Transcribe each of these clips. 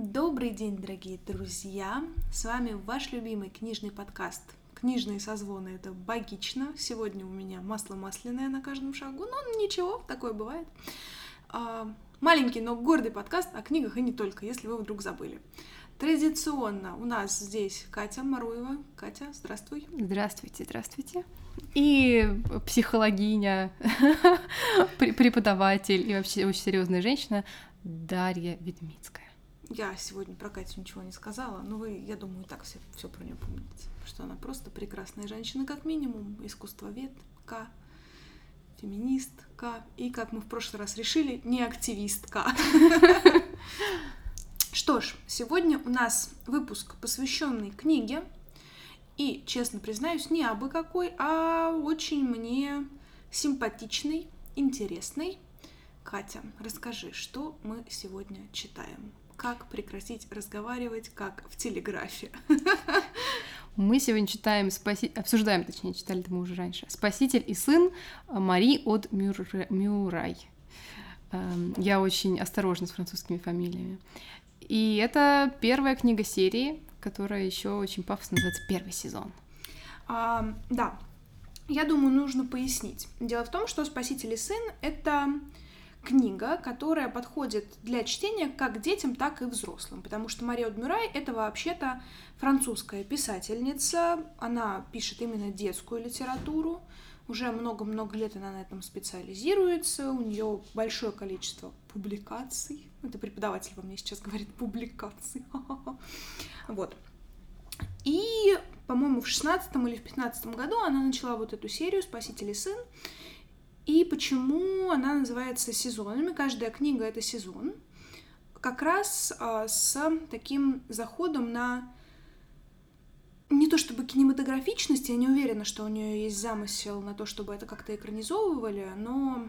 Добрый день, дорогие друзья! С вами ваш любимый книжный подкаст «Книжные созвоны» — это богично. Сегодня у меня масло масляное на каждом шагу, но ничего, такое бывает. А, маленький, но гордый подкаст о книгах и не только, если вы вдруг забыли. Традиционно у нас здесь Катя Маруева. Катя, здравствуй. Здравствуйте, здравствуйте. И психологиня, преподаватель и вообще очень серьезная женщина Дарья Ведмицкая. Я сегодня про Катю ничего не сказала, но вы, я думаю, так все, все про нее помните. Что она просто прекрасная женщина, как минимум, искусствоведка, феминистка и, как мы в прошлый раз решили, не активистка. Что ж, сегодня у нас выпуск, посвященный книге. И, честно признаюсь, не абы какой, а очень мне симпатичный, интересный. Катя, расскажи, что мы сегодня читаем? Как прекратить разговаривать, как в телеграфе? Мы сегодня читаем, спаси... обсуждаем, точнее, читали это мы уже раньше, «Спаситель и сын» Мари от Мюр... Мюрай. Эм, я очень осторожна с французскими фамилиями. И это первая книга серии, которая еще очень пафосно называется «Первый сезон». А, да, я думаю, нужно пояснить. Дело в том, что «Спаситель и сын» — это книга, которая подходит для чтения как детям, так и взрослым, потому что Мария Дмюрай — это вообще-то французская писательница, она пишет именно детскую литературу, уже много-много лет она на этом специализируется, у нее большое количество публикаций. Это преподаватель во мне сейчас говорит публикаций. Вот. И, по-моему, в шестнадцатом или в пятнадцатом году она начала вот эту серию «Спаситель и сын». И почему она называется сезонами? Каждая книга — это сезон. Как раз а, с таким заходом на не то чтобы кинематографичность, я не уверена, что у нее есть замысел на то, чтобы это как-то экранизовывали, но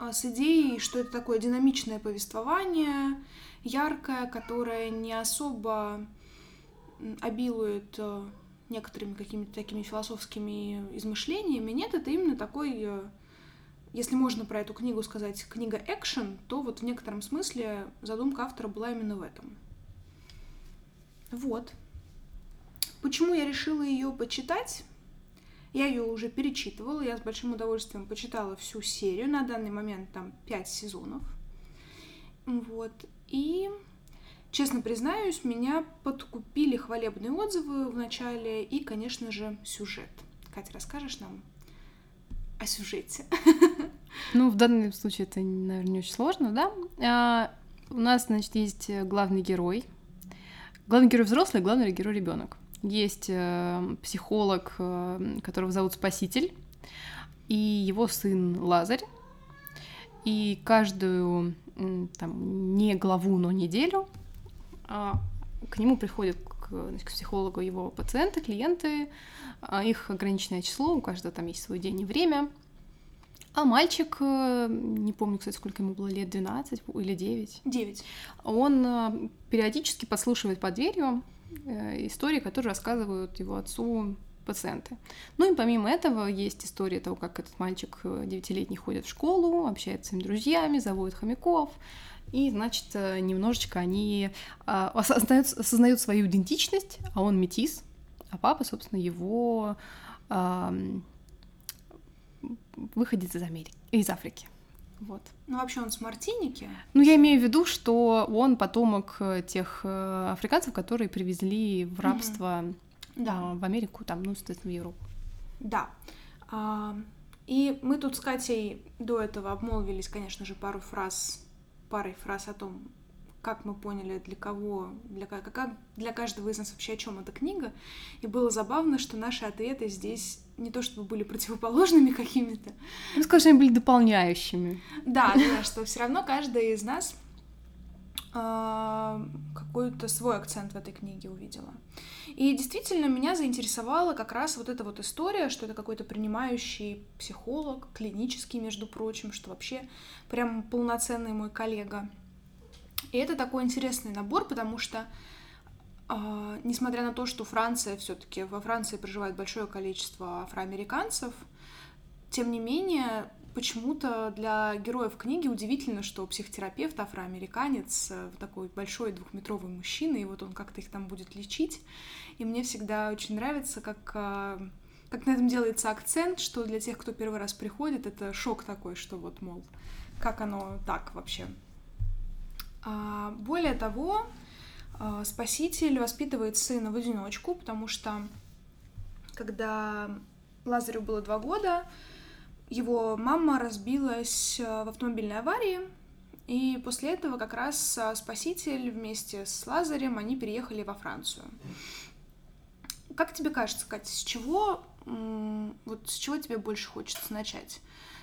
а, с идеей, что это такое динамичное повествование, яркое, которое не особо обилует э, некоторыми какими-то такими философскими измышлениями. Нет, это именно такой, э, если можно про эту книгу сказать, книга экшен, то вот в некотором смысле задумка автора была именно в этом. Вот. Почему я решила ее почитать? Я ее уже перечитывала, я с большим удовольствием почитала всю серию. На данный момент там пять сезонов. Вот. И, честно признаюсь, меня подкупили хвалебные отзывы в начале и, конечно же, сюжет. Катя, расскажешь нам о сюжете? Ну, в данном случае это, наверное, не очень сложно, да? А, у нас, значит, есть главный герой. Главный герой взрослый, главный герой ребенок. Есть э, психолог, э, которого зовут Спаситель, и его сын Лазарь. И каждую там, не главу, но неделю к нему приходят к, значит, к психологу его пациенты, клиенты, а их ограниченное число, у каждого там есть свой день и время. А мальчик, э, не помню, кстати, сколько ему было лет, 12 или 9? 9. Он периодически подслушивает под дверью Э, истории, которые рассказывают его отцу пациенты. Ну и помимо этого есть история того, как этот мальчик э, девятилетний ходит в школу, общается с своими друзьями, заводит хомяков, и, значит, э, немножечко они а, осознают, осознают свою идентичность, а он метис, а папа, собственно, его выходит из Америки, из Африки. Вот. Ну, вообще он с Мартиники? Ну, я имею в виду, что он потомок э, тех э, африканцев, которые привезли в рабство mm да. в Америку, там, ну, соответственно, в Европу. Да. А, и мы тут с Катей до этого обмолвились, конечно же, пару фраз, парой фраз о том, как мы поняли, для кого, для, как, для каждого из нас вообще о чем эта книга. И было забавно, что наши ответы здесь не то чтобы были противоположными какими-то. Ну, скажем, они были дополняющими. Да, да, что все равно каждая из нас э, какой-то свой акцент в этой книге увидела. И действительно меня заинтересовала как раз вот эта вот история, что это какой-то принимающий психолог, клинический, между прочим, что вообще прям полноценный мой коллега. И это такой интересный набор, потому что а, несмотря на то, что Франция все-таки во Франции проживает большое количество афроамериканцев, тем не менее почему-то для героев книги удивительно, что психотерапевт афроамериканец, э, такой большой двухметровый мужчина, и вот он как-то их там будет лечить. И мне всегда очень нравится, как, э, как на этом делается акцент, что для тех, кто первый раз приходит, это шок такой, что вот, мол, как оно так вообще. А, более того, э, Спаситель воспитывает сына в одиночку, потому что когда Лазарю было два года, его мама разбилась э, в автомобильной аварии, и после этого как раз э, Спаситель вместе с Лазарем, они переехали во Францию. Как тебе кажется, Катя, с чего, вот с чего тебе больше хочется начать?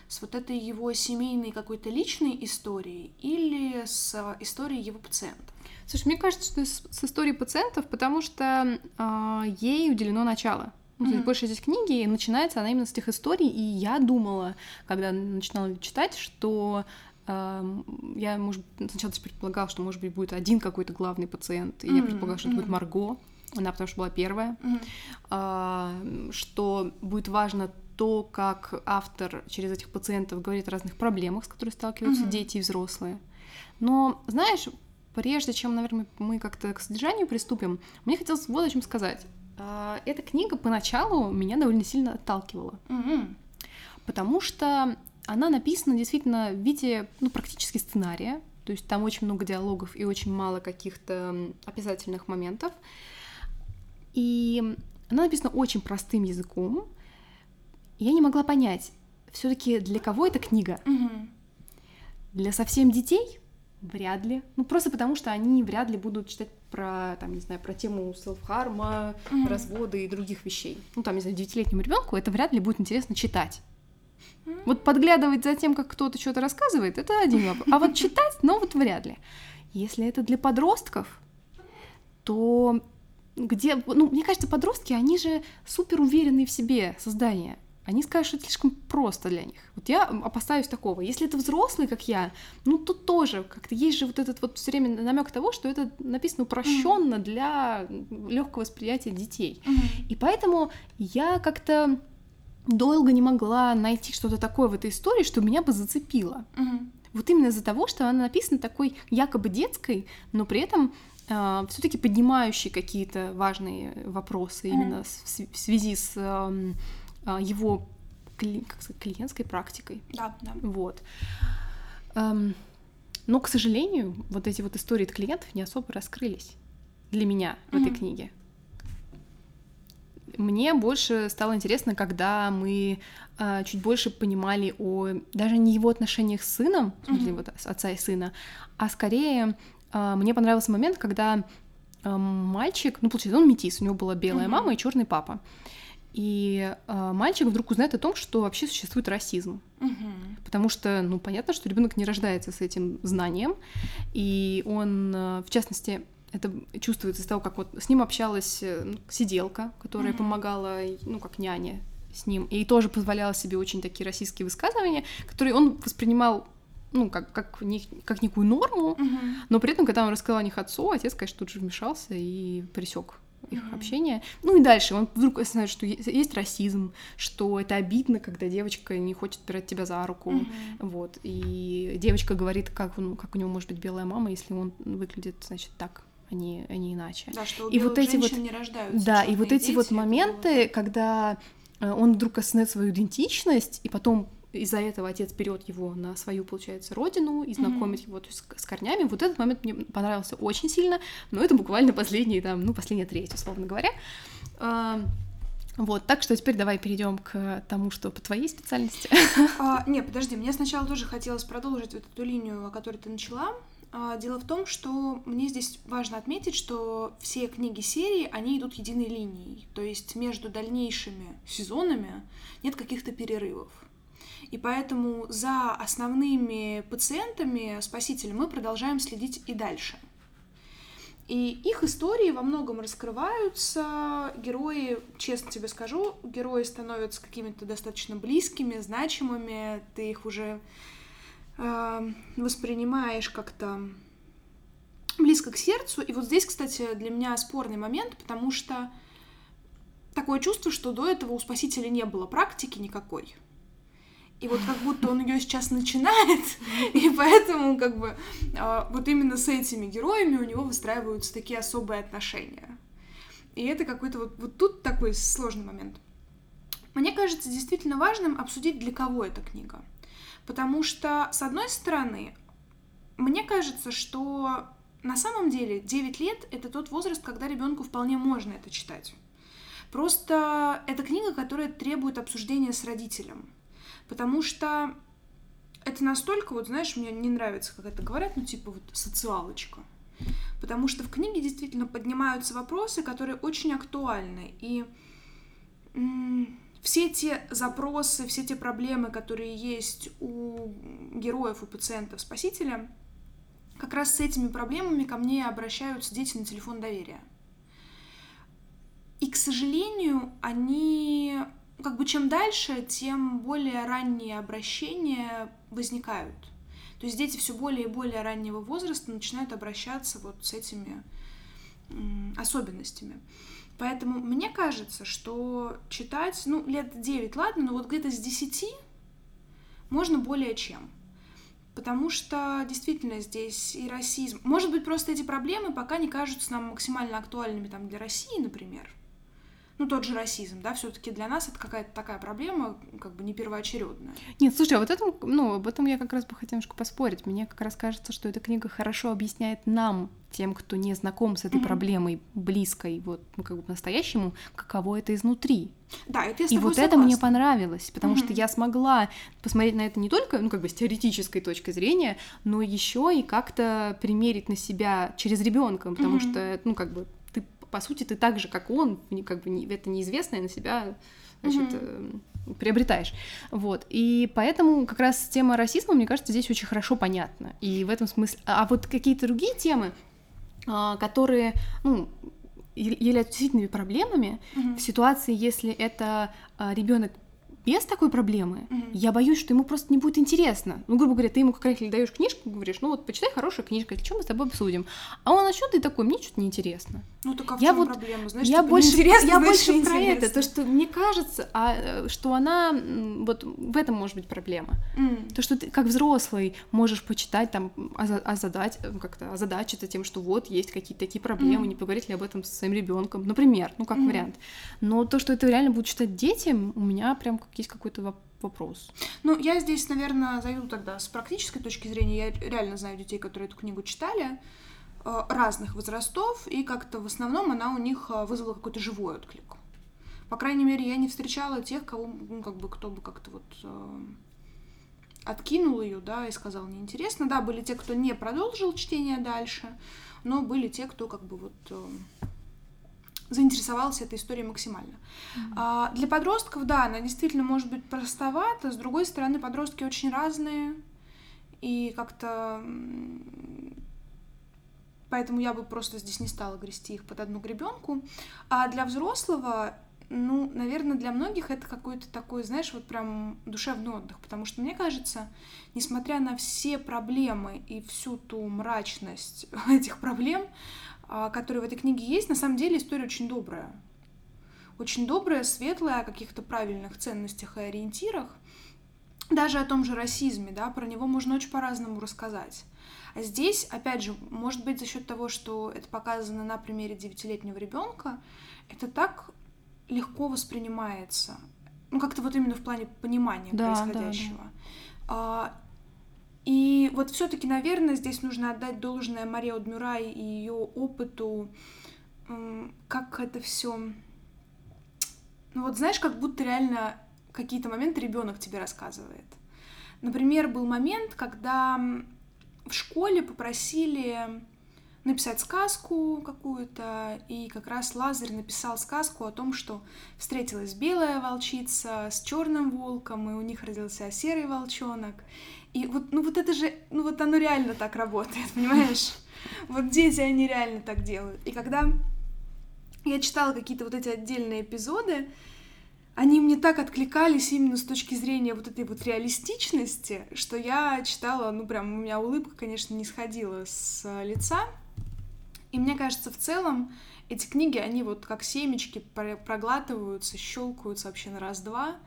С вот этой его семейной какой-то личной истории или с э, историей его пациента? Слушай, мне кажется, что с, с историей пациентов, потому что э, ей уделено начало. Ну, mm-hmm. большая часть книги начинается она именно с тех историй, и я думала, когда начинала читать, что э, я, может, сначала предполагала, что, может быть, будет один какой-то главный пациент, и mm-hmm. я предполагала, что это будет Марго, она потому что была первая, mm-hmm. э, что будет важно то, как автор через этих пациентов говорит о разных проблемах, с которыми сталкиваются mm-hmm. дети и взрослые. Но, знаешь, прежде чем, наверное, мы как-то к содержанию приступим, мне хотелось вот о чем сказать. А, эта книга поначалу меня довольно сильно отталкивала. Mm-hmm. Потому что она написана действительно в виде ну, практически сценария. То есть там очень много диалогов и очень мало каких-то описательных моментов. И она написана очень простым языком. я не могла понять, все-таки для кого эта книга? Mm-hmm. Для совсем детей? Вряд ли. Ну, просто потому что они вряд ли будут читать про, там, не знаю, про тему селф-харма, mm-hmm. разводы и других вещей. Ну, там, не знаю, девятилетнему ребенку это вряд ли будет интересно читать. Mm-hmm. Вот подглядывать за тем, как кто-то что-то рассказывает, это один вопрос. А вот читать, ну, вот вряд ли. Если это для подростков, то где, ну, мне кажется, подростки, они же супер уверенные в себе создания они скажут, что это слишком просто для них. Вот я опасаюсь такого. Если это взрослый, как я, ну тут тоже как-то есть же вот этот вот все время намек того, что это написано упрощенно mm-hmm. для легкого восприятия детей. Mm-hmm. И поэтому я как-то долго не могла найти что-то такое в этой истории, что меня бы зацепило. Mm-hmm. Вот именно из-за того, что она написана такой якобы детской, но при этом э, все-таки поднимающей какие-то важные вопросы mm-hmm. именно в, в связи с э, а, его как сказать, клиентской практикой. Да, да. Вот. Эм, но, к сожалению, вот эти вот истории от клиентов не особо раскрылись для меня в mm-hmm. этой книге. Мне больше стало интересно, когда мы э, чуть больше понимали о даже не его отношениях с сыном, в смысле, mm-hmm. вот отца и сына, а скорее э, мне понравился момент, когда э, мальчик, ну, получается, он метис, у него была белая mm-hmm. мама и черный папа. И э, мальчик вдруг узнает о том, что вообще существует расизм. Угу. Потому что, ну, понятно, что ребенок не рождается с этим знанием. И он, э, в частности, это чувствуется из того, как вот с ним общалась э, ну, сиделка, которая угу. помогала, ну, как няня с ним, и тоже позволяла себе очень такие российские высказывания, которые он воспринимал ну, как, как, не, как некую норму, uh но при этом, когда он рассказал о них отцу, отец, конечно, тут же вмешался и присек их mm-hmm. общения. Ну и дальше он вдруг знает, что есть расизм, что это обидно, когда девочка не хочет брать тебя за руку, mm-hmm. вот. И девочка говорит, как, он, как у него может быть белая мама, если он выглядит, значит, так а не, а иначе. Да, что и вот эти вот не рождаются. Да, и вот эти вот моменты, было... когда э, он вдруг осознает свою идентичность, и потом из-за этого отец берет его на свою, получается, родину и знакомит mm-hmm. его то есть, с корнями. Вот этот момент мне понравился очень сильно, но это буквально последний, там, ну, последняя треть, условно говоря. А, вот, так что теперь давай перейдем к тому, что по твоей специальности. А, не, подожди, мне сначала тоже хотелось продолжить вот эту линию, о которой ты начала. А, дело в том, что мне здесь важно отметить, что все книги серии, они идут единой линией. То есть между дальнейшими сезонами нет каких-то перерывов. И поэтому за основными пациентами спасителя мы продолжаем следить и дальше. И их истории во многом раскрываются, герои, честно тебе скажу, герои становятся какими-то достаточно близкими, значимыми, ты их уже э, воспринимаешь как-то близко к сердцу. И вот здесь, кстати, для меня спорный момент, потому что такое чувство, что до этого у спасителя не было практики никакой. И вот как будто он ее сейчас начинает, и поэтому как бы а, вот именно с этими героями у него выстраиваются такие особые отношения. И это какой-то вот, вот тут такой сложный момент. Мне кажется действительно важным обсудить, для кого эта книга. Потому что, с одной стороны, мне кажется, что на самом деле 9 лет — это тот возраст, когда ребенку вполне можно это читать. Просто это книга, которая требует обсуждения с родителем. Потому что это настолько, вот знаешь, мне не нравится, как это говорят, ну типа вот социалочка. Потому что в книге действительно поднимаются вопросы, которые очень актуальны. И все те запросы, все те проблемы, которые есть у героев, у пациентов спасителя, как раз с этими проблемами ко мне обращаются дети на телефон доверия. И, к сожалению, они как бы чем дальше, тем более ранние обращения возникают. То есть дети все более и более раннего возраста начинают обращаться вот с этими особенностями. Поэтому мне кажется, что читать, ну, лет 9, ладно, но вот где-то с 10 можно более чем. Потому что действительно здесь и расизм. Может быть, просто эти проблемы пока не кажутся нам максимально актуальными там, для России, например ну, тот же расизм, да, все таки для нас это какая-то такая проблема, как бы не первоочередная. Нет, слушай, а вот этом, ну, об этом я как раз бы хотела немножко поспорить. Мне как раз кажется, что эта книга хорошо объясняет нам, тем, кто не знаком с этой mm-hmm. проблемой близкой, вот, ну, как бы по-настоящему, каково это изнутри. Да, это я И вот согласна. это мне понравилось, потому mm-hmm. что я смогла посмотреть на это не только, ну, как бы с теоретической точки зрения, но еще и как-то примерить на себя через ребенка, потому mm-hmm. что, ну, как бы по сути, ты так же, как он, как бы это неизвестное на себя, значит, mm-hmm. приобретаешь. Вот. И поэтому как раз тема расизма, мне кажется, здесь очень хорошо понятна. И в этом смысле... А вот какие-то другие темы, а, которые, ну, являются действительными проблемами mm-hmm. в ситуации, если это а, ребенок без такой проблемы, mm-hmm. я боюсь, что ему просто не будет интересно. Ну, грубо говоря, ты ему как родитель даешь книжку, говоришь, ну вот почитай хорошую книжку, что мы с тобой обсудим. А он начнет и такой, мне что-то неинтересно. Ну, так а в я вот, проблема? Знаешь, я типа, больше, я значит, больше про это, то, что мне кажется, а, что она, вот в этом может быть проблема. Mm. То, что ты как взрослый можешь почитать, там, озадать, как-то озадачиться тем, что вот есть какие-то такие проблемы, mm. не поговорить ли об этом с своим ребенком, например, ну, как mm. вариант. Но то, что это реально будут читать дети, у меня прям есть какой-то вопрос. Ну, я здесь, наверное, зайду тогда с практической точки зрения. Я реально знаю детей, которые эту книгу читали э, разных возрастов, и как-то в основном она у них э, вызвала какой-то живой отклик. По крайней мере, я не встречала тех, кого, ну, как бы, кто бы как-то вот э, откинул ее, да, и сказал неинтересно. Да, были те, кто не продолжил чтение дальше, но были те, кто как бы вот э, заинтересовался этой историей максимально. Mm-hmm. А, для подростков, да, она действительно может быть простовата, с другой стороны, подростки очень разные, и как-то... Поэтому я бы просто здесь не стала грести их под одну гребенку. А для взрослого, ну, наверное, для многих это какой-то такой, знаешь, вот прям душевный отдых, потому что мне кажется, несмотря на все проблемы и всю ту мрачность этих проблем, которые в этой книге есть, на самом деле история очень добрая. Очень добрая, светлая, о каких-то правильных ценностях и ориентирах. Даже о том же расизме, да, про него можно очень по-разному рассказать. А здесь, опять же, может быть, за счет того, что это показано на примере девятилетнего ребенка, это так легко воспринимается. Ну, как-то вот именно в плане понимания да, происходящего. Да, да. И вот все-таки, наверное, здесь нужно отдать должное Марии Одмюрай и ее опыту, как это все. Ну вот знаешь, как будто реально какие-то моменты ребенок тебе рассказывает. Например, был момент, когда в школе попросили написать сказку какую-то, и как раз Лазарь написал сказку о том, что встретилась белая волчица с черным волком, и у них родился серый волчонок. И вот, ну вот это же, ну вот оно реально так работает, понимаешь? Вот дети, они реально так делают. И когда я читала какие-то вот эти отдельные эпизоды, они мне так откликались именно с точки зрения вот этой вот реалистичности, что я читала, ну прям у меня улыбка, конечно, не сходила с лица. И мне кажется, в целом эти книги, они вот как семечки проглатываются, щелкаются вообще на раз-два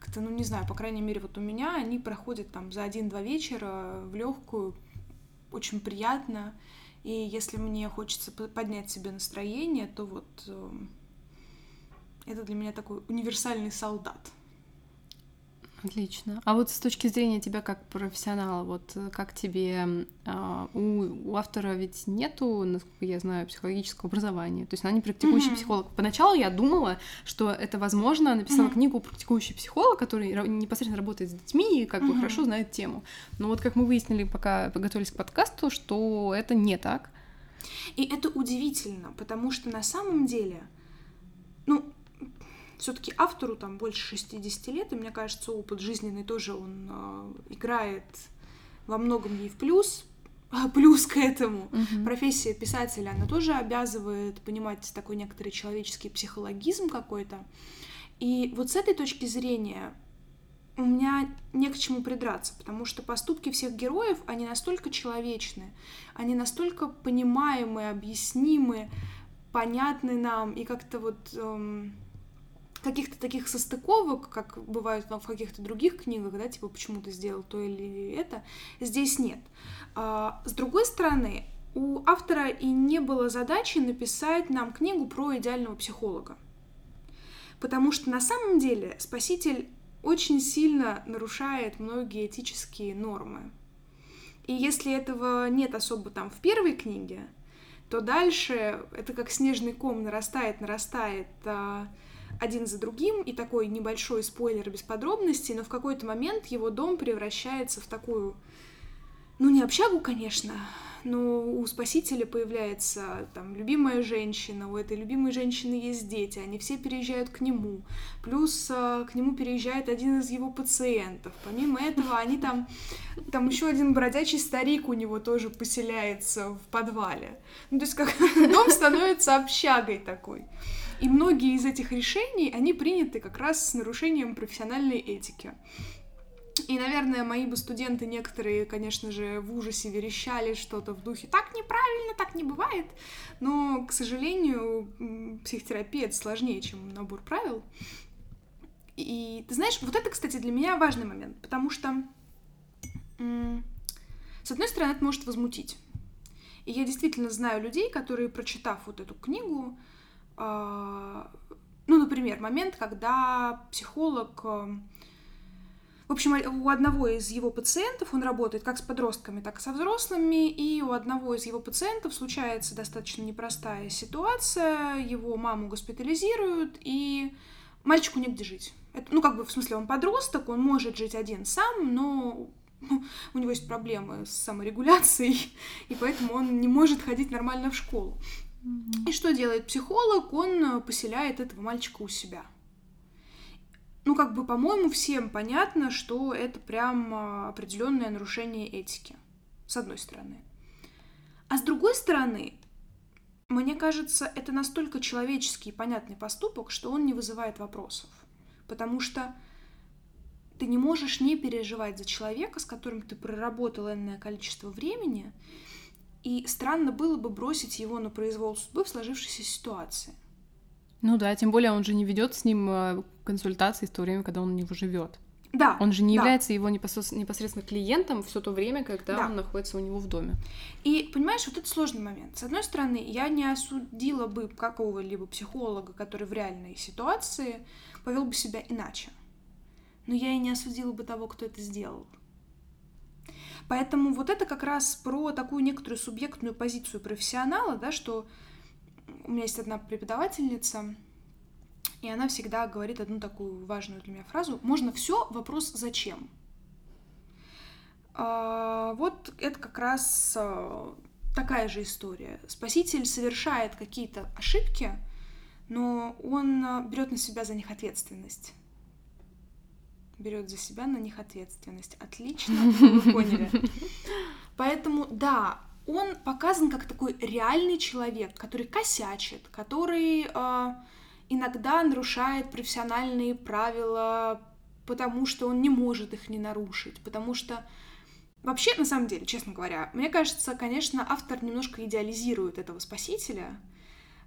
как-то, ну не знаю, по крайней мере, вот у меня они проходят там за один-два вечера в легкую, очень приятно. И если мне хочется поднять себе настроение, то вот э, это для меня такой универсальный солдат. Отлично. А вот с точки зрения тебя как профессионала, вот э, как тебе а, у, у автора ведь нету, насколько я знаю, психологического образования, то есть она не практикующий mm-hmm. психолог. Поначалу я думала, что это возможно, написала mm-hmm. книгу практикующий психолог, который непосредственно работает с детьми и как mm-hmm. бы хорошо знает тему. Но вот как мы выяснили, пока готовились к подкасту, что это не так. И это удивительно, потому что на самом деле, ну, все-таки автору там больше 60 лет, и мне кажется, опыт жизненный тоже он э, играет во многом ей в плюс, а плюс к этому. Uh-huh. Профессия писателя, она тоже обязывает понимать такой некоторый человеческий психологизм какой-то. И вот с этой точки зрения у меня не к чему придраться, потому что поступки всех героев, они настолько человечны, они настолько понимаемые, объяснимы, понятны нам, и как-то вот эм, каких-то таких состыковок, как бывает в каких-то других книгах, да, типа почему ты сделал то или это, здесь нет. А, с другой стороны, у автора и не было задачи написать нам книгу про идеального психолога. Потому что на самом деле спаситель очень сильно нарушает многие этические нормы. И если этого нет особо там в первой книге, то дальше это как снежный ком нарастает, нарастает, а, один за другим, и такой небольшой спойлер без подробностей, но в какой-то момент его дом превращается в такую, ну не общагу, конечно, но у спасителя появляется там любимая женщина, у этой любимой женщины есть дети, они все переезжают к нему, плюс э, к нему переезжает один из его пациентов. Помимо этого, они там, там еще один бродячий старик у него тоже поселяется в подвале. Ну, то есть как дом становится общагой такой. И многие из этих решений, они приняты как раз с нарушением профессиональной этики. И, наверное, мои бы студенты некоторые, конечно же, в ужасе верещали что-то в духе «так неправильно, так не бывает». Но, к сожалению, психотерапия — это сложнее, чем набор правил. И ты знаешь, вот это, кстати, для меня важный момент, потому что, с одной стороны, это может возмутить. И я действительно знаю людей, которые, прочитав вот эту книгу, ну, например, момент, когда психолог э, в общем, у одного из его пациентов, он работает как с подростками, так и со взрослыми, и у одного из его пациентов случается достаточно непростая ситуация, его маму госпитализируют, и мальчику негде жить. Это, ну, как бы, в смысле, он подросток, он может жить один сам, но у него есть проблемы с саморегуляцией, и поэтому он не может ходить нормально в школу. Mm-hmm. И что делает психолог? Он э, поселяет этого мальчика у себя. Ну, как бы, по-моему, всем понятно, что это прям э, определенное нарушение этики, с одной стороны. А с другой стороны, мне кажется, это настолько человеческий и понятный поступок, что он не вызывает вопросов. Потому что ты не можешь не переживать за человека, с которым ты проработал энное количество времени, и странно было бы бросить его на произвол судьбы в сложившейся ситуации. Ну да, тем более он же не ведет с ним э, консультации в то время, когда он у него живет. Да. Он же не да. является его непосредственно клиентом все то время, когда да. он находится у него в доме. И понимаешь, вот это сложный момент. С одной стороны, я не осудила бы какого-либо психолога, который в реальной ситуации повел бы себя иначе. Но я и не осудила бы того, кто это сделал. Поэтому вот это как раз про такую некоторую субъектную позицию профессионала, да, что у меня есть одна преподавательница, и она всегда говорит одну такую важную для меня фразу. Можно все, вопрос зачем. А, вот это как раз а, такая же история. Спаситель совершает какие-то ошибки, но он а, берет на себя за них ответственность берет за себя на них ответственность. Отлично, вы поняли. Поэтому, да, он показан как такой реальный человек, который косячит, который э, иногда нарушает профессиональные правила, потому что он не может их не нарушить, потому что вообще, на самом деле, честно говоря, мне кажется, конечно, автор немножко идеализирует этого спасителя,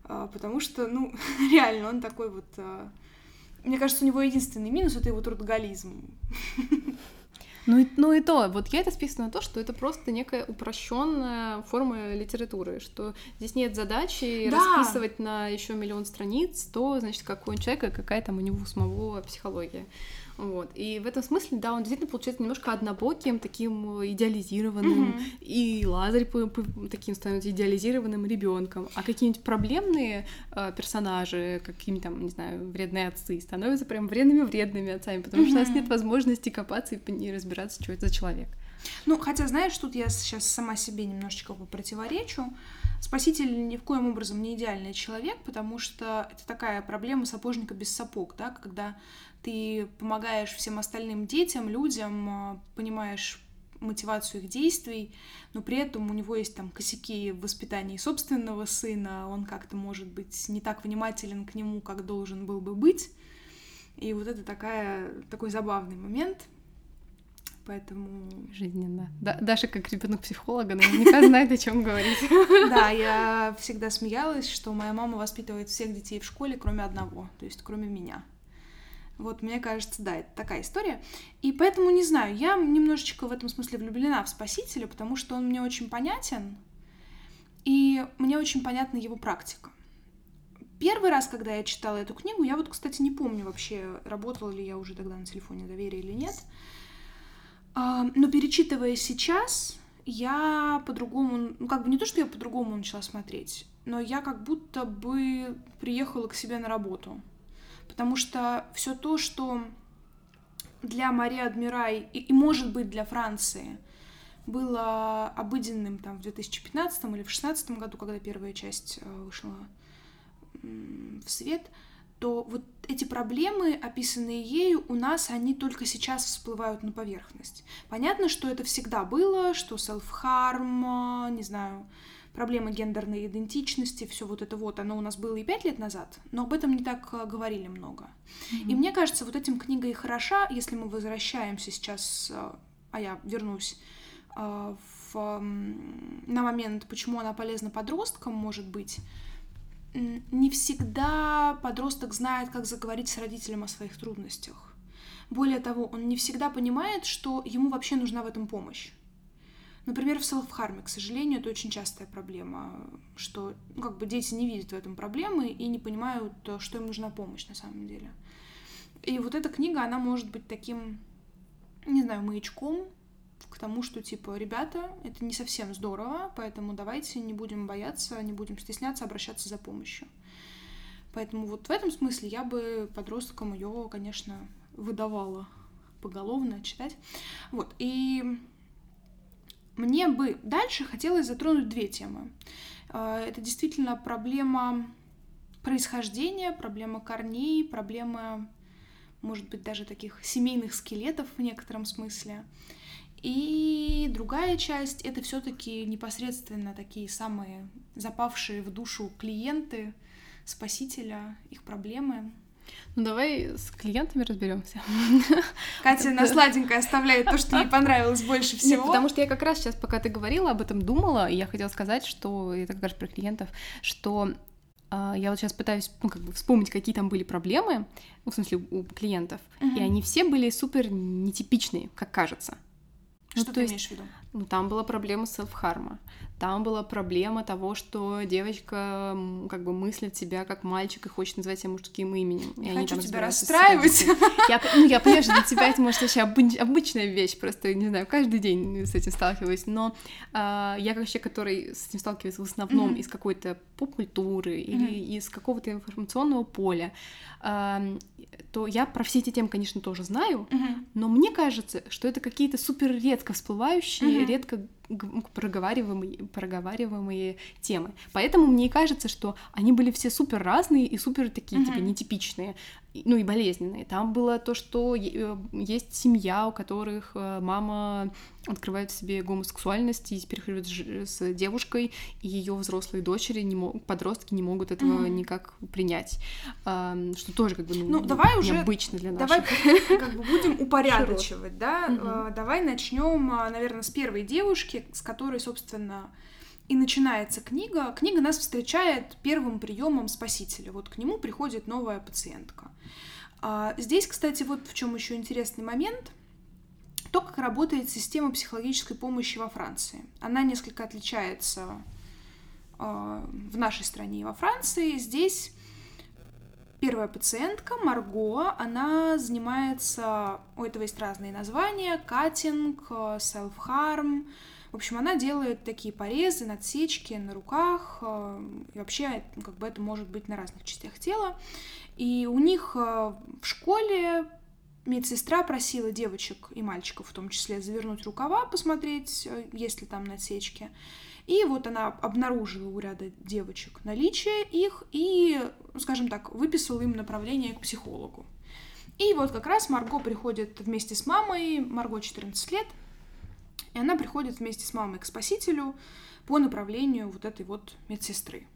э, потому что, ну, реально, он такой вот э, мне кажется, у него единственный минус — это его трудоголизм. Ну и, ну и то, вот я это списываю на то, что это просто некая упрощенная форма литературы, что здесь нет задачи да. расписывать на еще миллион страниц то, значит, какой он человек и какая там у него самого психология. Вот. И в этом смысле, да, он действительно получается немножко однобоким, таким идеализированным, mm-hmm. и Лазарь по, по, таким становится идеализированным ребенком. А какие-нибудь проблемные э, персонажи, какими там, не знаю, вредные отцы, становятся прям вредными-вредными отцами, потому mm-hmm. что у нас нет возможности копаться и, и разбираться, что это за человек. Ну, хотя, знаешь, тут я сейчас сама себе немножечко противоречу. Спаситель ни в коем образом не идеальный человек, потому что это такая проблема сапожника без сапог, да, когда ты помогаешь всем остальным детям, людям, а, понимаешь мотивацию их действий, но при этом у него есть там косяки в воспитании собственного сына, он как-то может быть не так внимателен к нему, как должен был бы быть. И вот это такая, такой забавный момент. Поэтому... Жизненно. Да, Даша, как ребенок психолога, наверняка знает, о чем говорить. Да, я всегда смеялась, что моя мама воспитывает всех детей в школе, кроме одного, то есть кроме меня. Вот, мне кажется, да, это такая история. И поэтому, не знаю, я немножечко в этом смысле влюблена в Спасителя, потому что он мне очень понятен, и мне очень понятна его практика. Первый раз, когда я читала эту книгу, я вот, кстати, не помню вообще, работала ли я уже тогда на телефоне доверия или нет, а, но перечитывая сейчас, я по-другому, ну как бы не то, что я по-другому начала смотреть, но я как будто бы приехала к себе на работу потому что все то, что для Марии Адмирай и, и, может быть, для Франции было обыденным там в 2015 или в 2016 году, когда первая часть э, вышла в свет, то вот эти проблемы, описанные ею, у нас они только сейчас всплывают на поверхность. Понятно, что это всегда было, что self-harm, не знаю, проблема гендерной идентичности, все вот это вот, оно у нас было и пять лет назад, но об этом не так э, говорили много. Mm-hmm. И мне кажется, вот этим книга и хороша, если мы возвращаемся сейчас, э, а я вернусь э, в, на момент, почему она полезна подросткам, может быть, не всегда подросток знает, как заговорить с родителем о своих трудностях. Более того, он не всегда понимает, что ему вообще нужна в этом помощь. Например, в селф-харме, к сожалению, это очень частая проблема, что ну, как бы дети не видят в этом проблемы и не понимают, что им нужна помощь на самом деле. И вот эта книга, она может быть таким, не знаю, маячком к тому, что типа, ребята, это не совсем здорово, поэтому давайте не будем бояться, не будем стесняться обращаться за помощью. Поэтому вот в этом смысле я бы подросткам ее, конечно, выдавала поголовно читать. Вот, и мне бы дальше хотелось затронуть две темы. А, это действительно проблема происхождения, проблема корней, проблема, может быть, даже таких семейных скелетов в некотором смысле. И другая часть это все-таки непосредственно такие самые запавшие в душу клиенты, спасителя, их проблемы. Ну давай с клиентами разберемся. Катя на сладенькое оставляет то, что ей понравилось больше всего. Нет, потому что я как раз сейчас, пока ты говорила об этом, думала, и я хотела сказать, что это как раз про клиентов, что а, я вот сейчас пытаюсь ну, как бы вспомнить, какие там были проблемы, ну, в смысле у клиентов, угу. и они все были супер нетипичные, как кажется. Что ну, ты есть, имеешь в виду? Ну, там была проблема селф-харма. Там была проблема того, что девочка как бы мыслит себя как мальчик и хочет называть себя мужским именем. Не и хочу они там тебя расстраивать. Я, ну, я понимаю, что для тебя это может вообще обычная вещь, просто, не знаю, каждый день с этим сталкиваюсь, но э, я как человек, который с этим сталкивается в основном mm-hmm. из какой-то поп-культуры mm-hmm. или из какого-то информационного поля, э, то я про все эти темы, конечно, тоже знаю, mm-hmm. но мне кажется, что это какие-то супер редко всплывающие. Редко проговариваемые, проговариваемые темы. Поэтому мне кажется, что они были все супер разные и супер такие, mm-hmm. типа, нетипичные ну и болезненные. Там было то, что э, есть семья, у которых э, мама открывает в себе гомосексуальность и теперь живет с девушкой, и ее взрослые дочери, не мог, подростки не могут этого mm-hmm. никак принять. Что тоже как бы ну, ну, давай уже необычно для нас. Давай как бы будем упорядочивать, да? Mm-hmm. Давай начнем, а, наверное, с первой девушки, с которой, собственно, и начинается книга. Книга нас встречает первым приемом спасителя. Вот к нему приходит новая пациентка. А, здесь, кстати, вот в чем еще интересный момент. То, как работает система психологической помощи во Франции. Она несколько отличается а, в нашей стране и во Франции. Здесь первая пациентка, Марго, она занимается, у этого есть разные названия, катинг, self-harm, в общем, она делает такие порезы, надсечки на руках, э, и вообще, как бы это может быть на разных частях тела. И у них э, в школе медсестра просила девочек и мальчиков в том числе завернуть рукава, посмотреть, э, есть ли там надсечки. И вот она обнаружила у ряда девочек наличие их и, скажем так, выписала им направление к психологу. И вот как раз Марго приходит вместе с мамой, Марго 14 лет, и она приходит вместе с мамой к спасителю по направлению вот этой вот медсестры.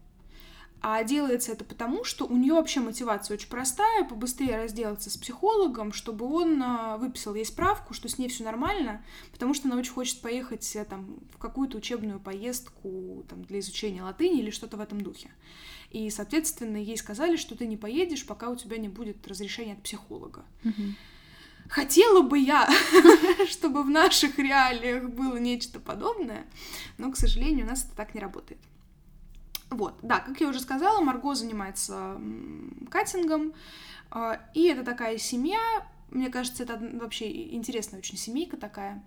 А делается это потому, что у нее вообще мотивация очень простая, побыстрее разделаться с психологом, чтобы он а, выписал ей справку, что с ней все нормально, потому что она очень хочет поехать э, там, в какую-то учебную поездку там, для изучения латыни или что-то в этом духе. И, соответственно, ей сказали, что ты не поедешь, пока у тебя не будет разрешения от психолога. Хотела бы я, чтобы в наших реалиях было нечто подобное, но, к сожалению, у нас это так не работает. Вот, да, как я уже сказала, Марго занимается катингом, а, и это такая семья, мне кажется, это вообще интересная очень семейка такая.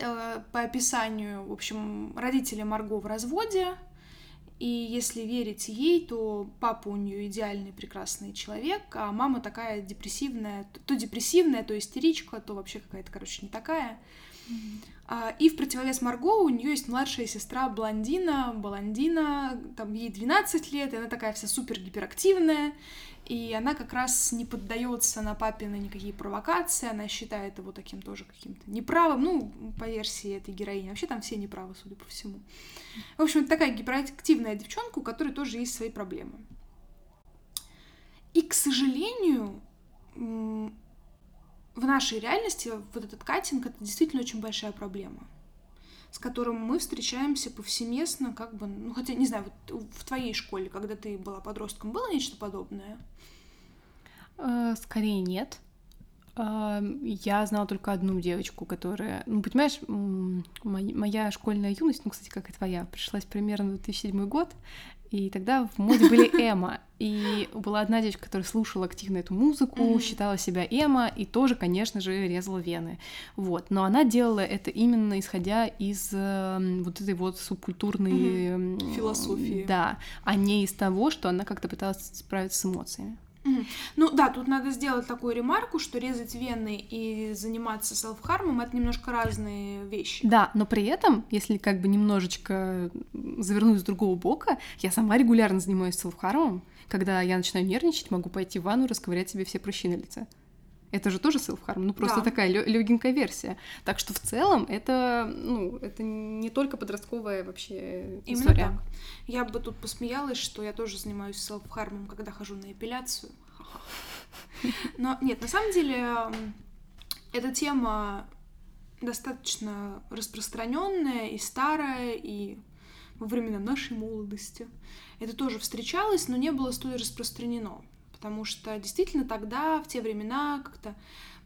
Э, по описанию, в общем, родители Марго в разводе, и если верить ей, то папа у нее идеальный, прекрасный человек, а мама такая депрессивная, то депрессивная, то истеричка, то вообще какая-то, короче, не такая. А, и в противовес Марго у нее есть младшая сестра Блондина, Баландина, там ей 12 лет, и она такая вся супер гиперактивная, и она как раз не поддается на папины никакие провокации, она считает его таким тоже каким-то неправым, ну, по версии этой героини. Вообще там все неправы, судя по всему. В общем, это такая гиперактивная девчонка, у которой тоже есть свои проблемы. И, к сожалению, в нашей реальности вот этот катинг — это действительно очень большая проблема, с которым мы встречаемся повсеместно, как бы, ну, хотя, не знаю, вот в твоей школе, когда ты была подростком, было нечто подобное? Э, скорее нет. Э, я знала только одну девочку, которая, ну, понимаешь, моя школьная юность, ну, кстати, как и твоя, пришлась примерно в 2007 год, и тогда в моде были эмо. И была одна девочка, которая слушала активно эту музыку, mm-hmm. считала себя эмо и тоже, конечно же, резала вены. Вот. Но она делала это именно исходя из э, вот этой вот субкультурной... Mm-hmm. Философии. Да. А не из того, что она как-то пыталась справиться с эмоциями. Ну да, тут надо сделать такую ремарку, что резать вены и заниматься селфхармом это немножко разные вещи. Да, но при этом, если как бы немножечко завернуть с другого бока, я сама регулярно занимаюсь селфхармом. Когда я начинаю нервничать, могу пойти в ванну и расковырять себе все прыщи на лице. Это же тоже self-harm, ну просто да. такая легенькая версия. Так что в целом это, ну, это не только подростковая вообще Именно история. Так. Я бы тут посмеялась, что я тоже занимаюсь self-harm, когда хожу на эпиляцию. Но нет, на самом деле эта тема достаточно распространенная и старая, и во времена нашей молодости. Это тоже встречалось, но не было столь распространено потому что действительно тогда, в те времена, как-то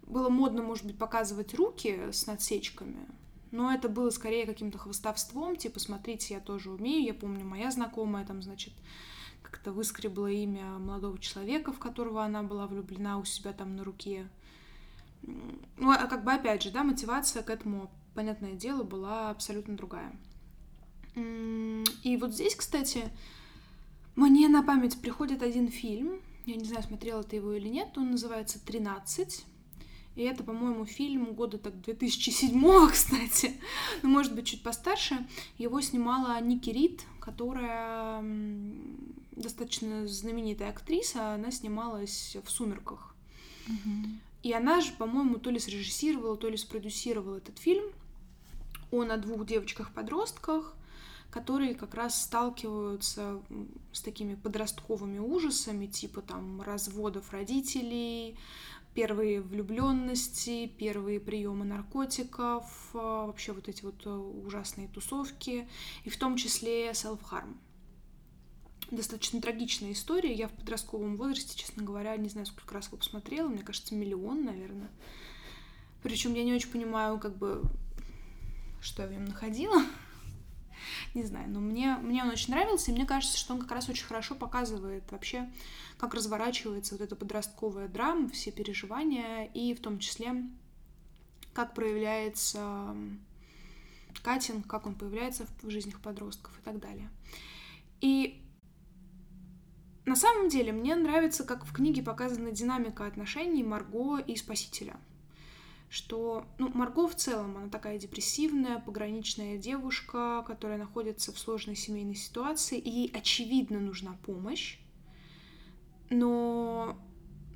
было модно, может быть, показывать руки с надсечками, но это было скорее каким-то хвостовством, типа, смотрите, я тоже умею, я помню, моя знакомая там, значит, как-то выскребла имя молодого человека, в которого она была влюблена у себя там на руке. Ну, а как бы, опять же, да, мотивация к этому, понятное дело, была абсолютно другая. И вот здесь, кстати, мне на память приходит один фильм, я не знаю, смотрела ты его или нет. Он называется «13». И это, по-моему, фильм года так 2007 кстати. ну, может быть, чуть постарше. Его снимала Ники Рид, которая достаточно знаменитая актриса. Она снималась в «Сумерках». И она же, по-моему, то ли срежиссировала, то ли спродюсировала этот фильм. Он о двух девочках-подростках, которые как раз сталкиваются с такими подростковыми ужасами, типа там разводов родителей, первые влюбленности, первые приемы наркотиков, а, вообще вот эти вот э, ужасные тусовки, и в том числе self-harm. достаточно трагичная история. Я в подростковом возрасте, честно говоря, не знаю, сколько раз его посмотрела. Мне кажется, миллион, наверное. Причем я не очень понимаю, как бы, что я в нем находила. Не знаю, но мне, мне он очень нравился, и мне кажется, что он как раз очень хорошо показывает вообще, как разворачивается вот эта подростковая драма, все переживания, и в том числе, как проявляется катинг, как он появляется в жизнях подростков и так далее. И на самом деле мне нравится, как в книге показана динамика отношений Марго и Спасителя. Что, ну, Марго в целом, она такая депрессивная, пограничная девушка, которая находится в сложной семейной ситуации, и ей очевидно нужна помощь, но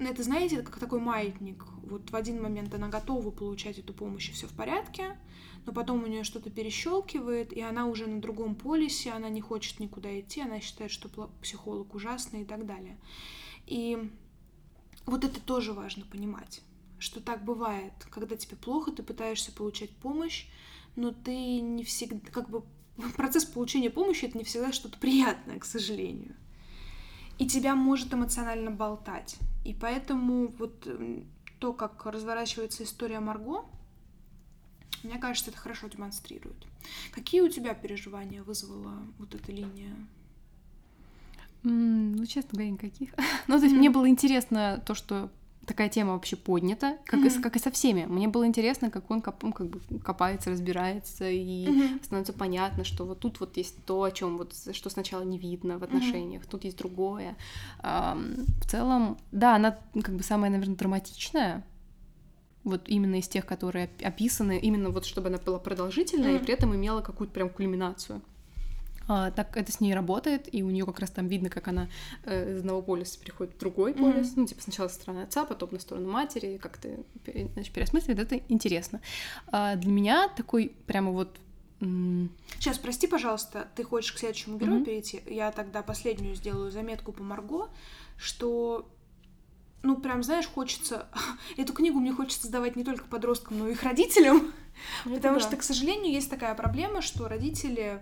это, знаете, как такой маятник. Вот в один момент она готова получать эту помощь, и все в порядке, но потом у нее что-то перещелкивает, и она уже на другом полюсе, она не хочет никуда идти, она считает, что психолог ужасный и так далее. И вот это тоже важно понимать, что так бывает, когда тебе плохо, ты пытаешься получать помощь, но ты не всегда, как бы процесс получения помощи это не всегда что-то приятное, к сожалению. И тебя может эмоционально болтать. И поэтому вот то, как разворачивается история Марго, мне кажется, это хорошо демонстрирует. Какие у тебя переживания вызвала вот эта линия? Mm, ну, честно говоря, никаких. ну, то есть мне было интересно то, что такая тема вообще поднята, как, mm-hmm. и, как и со всеми. Мне было интересно, как он коп, ну, как бы копается, разбирается, и mm-hmm. становится понятно, что вот тут вот есть то, о чем вот что сначала не видно в отношениях, mm-hmm. тут есть другое. Um, в целом, да, она как бы самая, наверное, драматичная, вот именно из тех, которые описаны, именно вот чтобы она была продолжительная mm-hmm. и при этом имела какую-то прям кульминацию. А, так это с ней работает, и у нее как раз там видно, как она э, из одного полюса переходит в другой mm-hmm. полюс. Ну, типа сначала со стороны отца, потом на сторону матери, как-то значит, переосмысливает. Это интересно. А для меня такой прямо вот Сейчас, прости, пожалуйста, ты хочешь к следующему герою mm-hmm. перейти? Я тогда последнюю сделаю заметку по Марго, что ну, прям, знаешь, хочется... Эту книгу мне хочется сдавать не только подросткам, но и их родителям. Это потому да. что, к сожалению, есть такая проблема, что родители...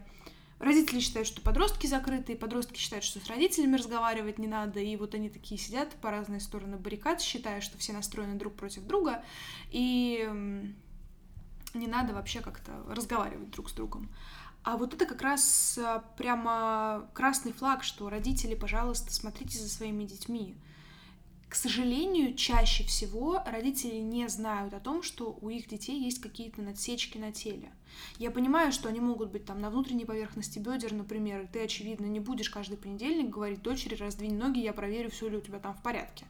Родители считают, что подростки закрыты, подростки считают, что с родителями разговаривать не надо, и вот они такие сидят по разные стороны баррикад, считая, что все настроены друг против друга, и не надо вообще как-то разговаривать друг с другом. А вот это как раз а, прямо красный флаг, что родители, пожалуйста, смотрите за своими детьми. К сожалению, чаще всего родители не знают о том, что у их детей есть какие-то надсечки на теле. Я понимаю, что они могут быть там на внутренней поверхности бедер, например, и ты, очевидно, не будешь каждый понедельник говорить дочери, раздвинь ноги, я проверю, все ли у тебя там в порядке.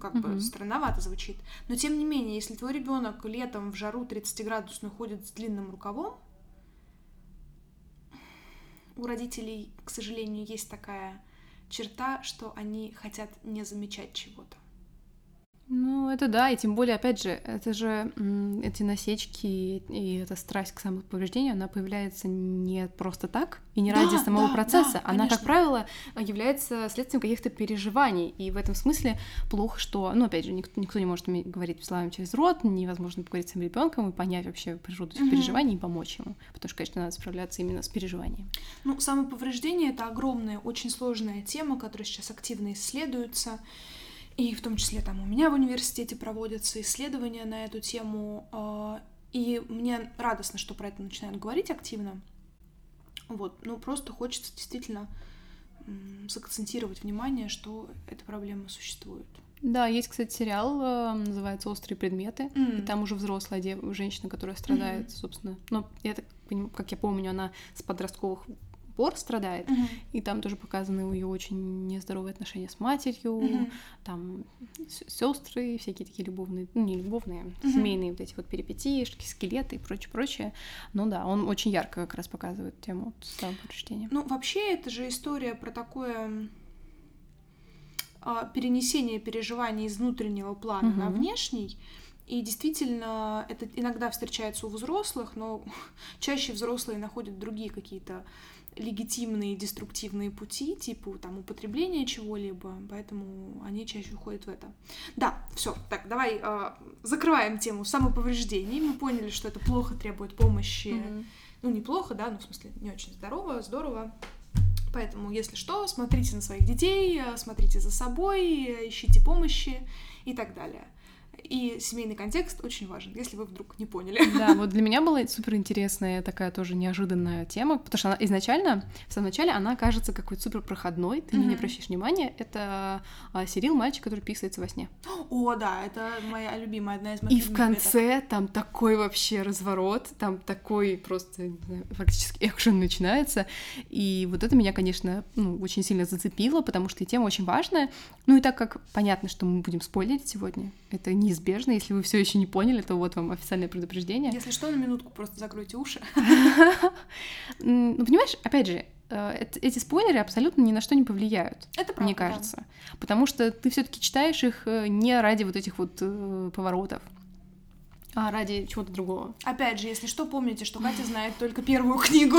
Как mm-hmm. бы странновато звучит. Но тем не менее, если твой ребенок летом в жару 30-градусную ходит с длинным рукавом, у родителей, к сожалению, есть такая черта, что они хотят не замечать чего-то. Ну, это да, и тем более, опять же, это же эти насечки и эта страсть к самоповреждению, она появляется не просто так и не да, ради самого да, процесса. Да, она, как правило, является следствием каких-то переживаний. И в этом смысле плохо, что, ну, опять же, никто, никто не может говорить словами через рот, невозможно поговорить с своим ребенком и понять вообще природу этих угу. переживаний и помочь ему. Потому что, конечно, надо справляться именно с переживанием. Ну, самоповреждение это огромная, очень сложная тема, которая сейчас активно исследуется. И в том числе там у меня в университете проводятся исследования на эту тему. А, и мне радостно, что про это начинают говорить активно. Вот, ну просто хочется действительно сакцентировать внимание, что эта проблема существует. Да, есть, кстати, сериал, э, называется «Острые предметы», mm. и там уже взрослая дев... женщина, которая страдает, mm. собственно. Ну, я так как я помню, она с подростковых пор страдает, uh-huh. и там тоже показаны ее очень нездоровые отношения с матерью, uh-huh. там сестры, всякие такие любовные, ну не любовные, uh-huh. семейные вот эти вот перипетии, скелеты и прочее, прочее. Ну да, он очень ярко как раз показывает тему самопочтения. Ну вообще это же история про такое а, перенесение переживаний из внутреннего плана uh-huh. на внешний. И действительно, это иногда встречается у взрослых, но чаще взрослые находят другие какие-то легитимные деструктивные пути, типа там употребления чего-либо, поэтому они чаще уходят в это. Да, все, так, давай э, закрываем тему самоповреждений. Мы поняли, что это плохо требует помощи. Mm-hmm. Ну, неплохо, да, ну, в смысле, не очень здорово, здорово. Поэтому, если что, смотрите на своих детей, э, смотрите за собой, ищите помощи и так далее. И семейный контекст очень важен, если вы вдруг не поняли. Да, вот для меня была супер интересная такая тоже неожиданная тема, потому что она изначально, в самом начале, она кажется какой-то супер проходной, ты mm-hmm. не обращаешь внимания. Это а, Сирил, мальчик, который писается во сне. О, да, это моя любимая, одна из моих И в конце это. там такой вообще разворот, там такой просто знаю, фактически экшен начинается. И вот это меня, конечно, ну, очень сильно зацепило, потому что тема очень важная. Ну и так как понятно, что мы будем спойлерить сегодня, это неизбежно. Если вы все еще не поняли, то вот вам официальное предупреждение. Если что, на минутку просто закройте уши. Ну, понимаешь, опять же, э, эти спойлеры абсолютно ни на что не повлияют. Это правда. Мне кажется. Да. Потому что ты все-таки читаешь их э, не ради вот этих вот э, поворотов. А ради чего-то другого. Опять же, если что, помните, что Катя знает только первую книгу.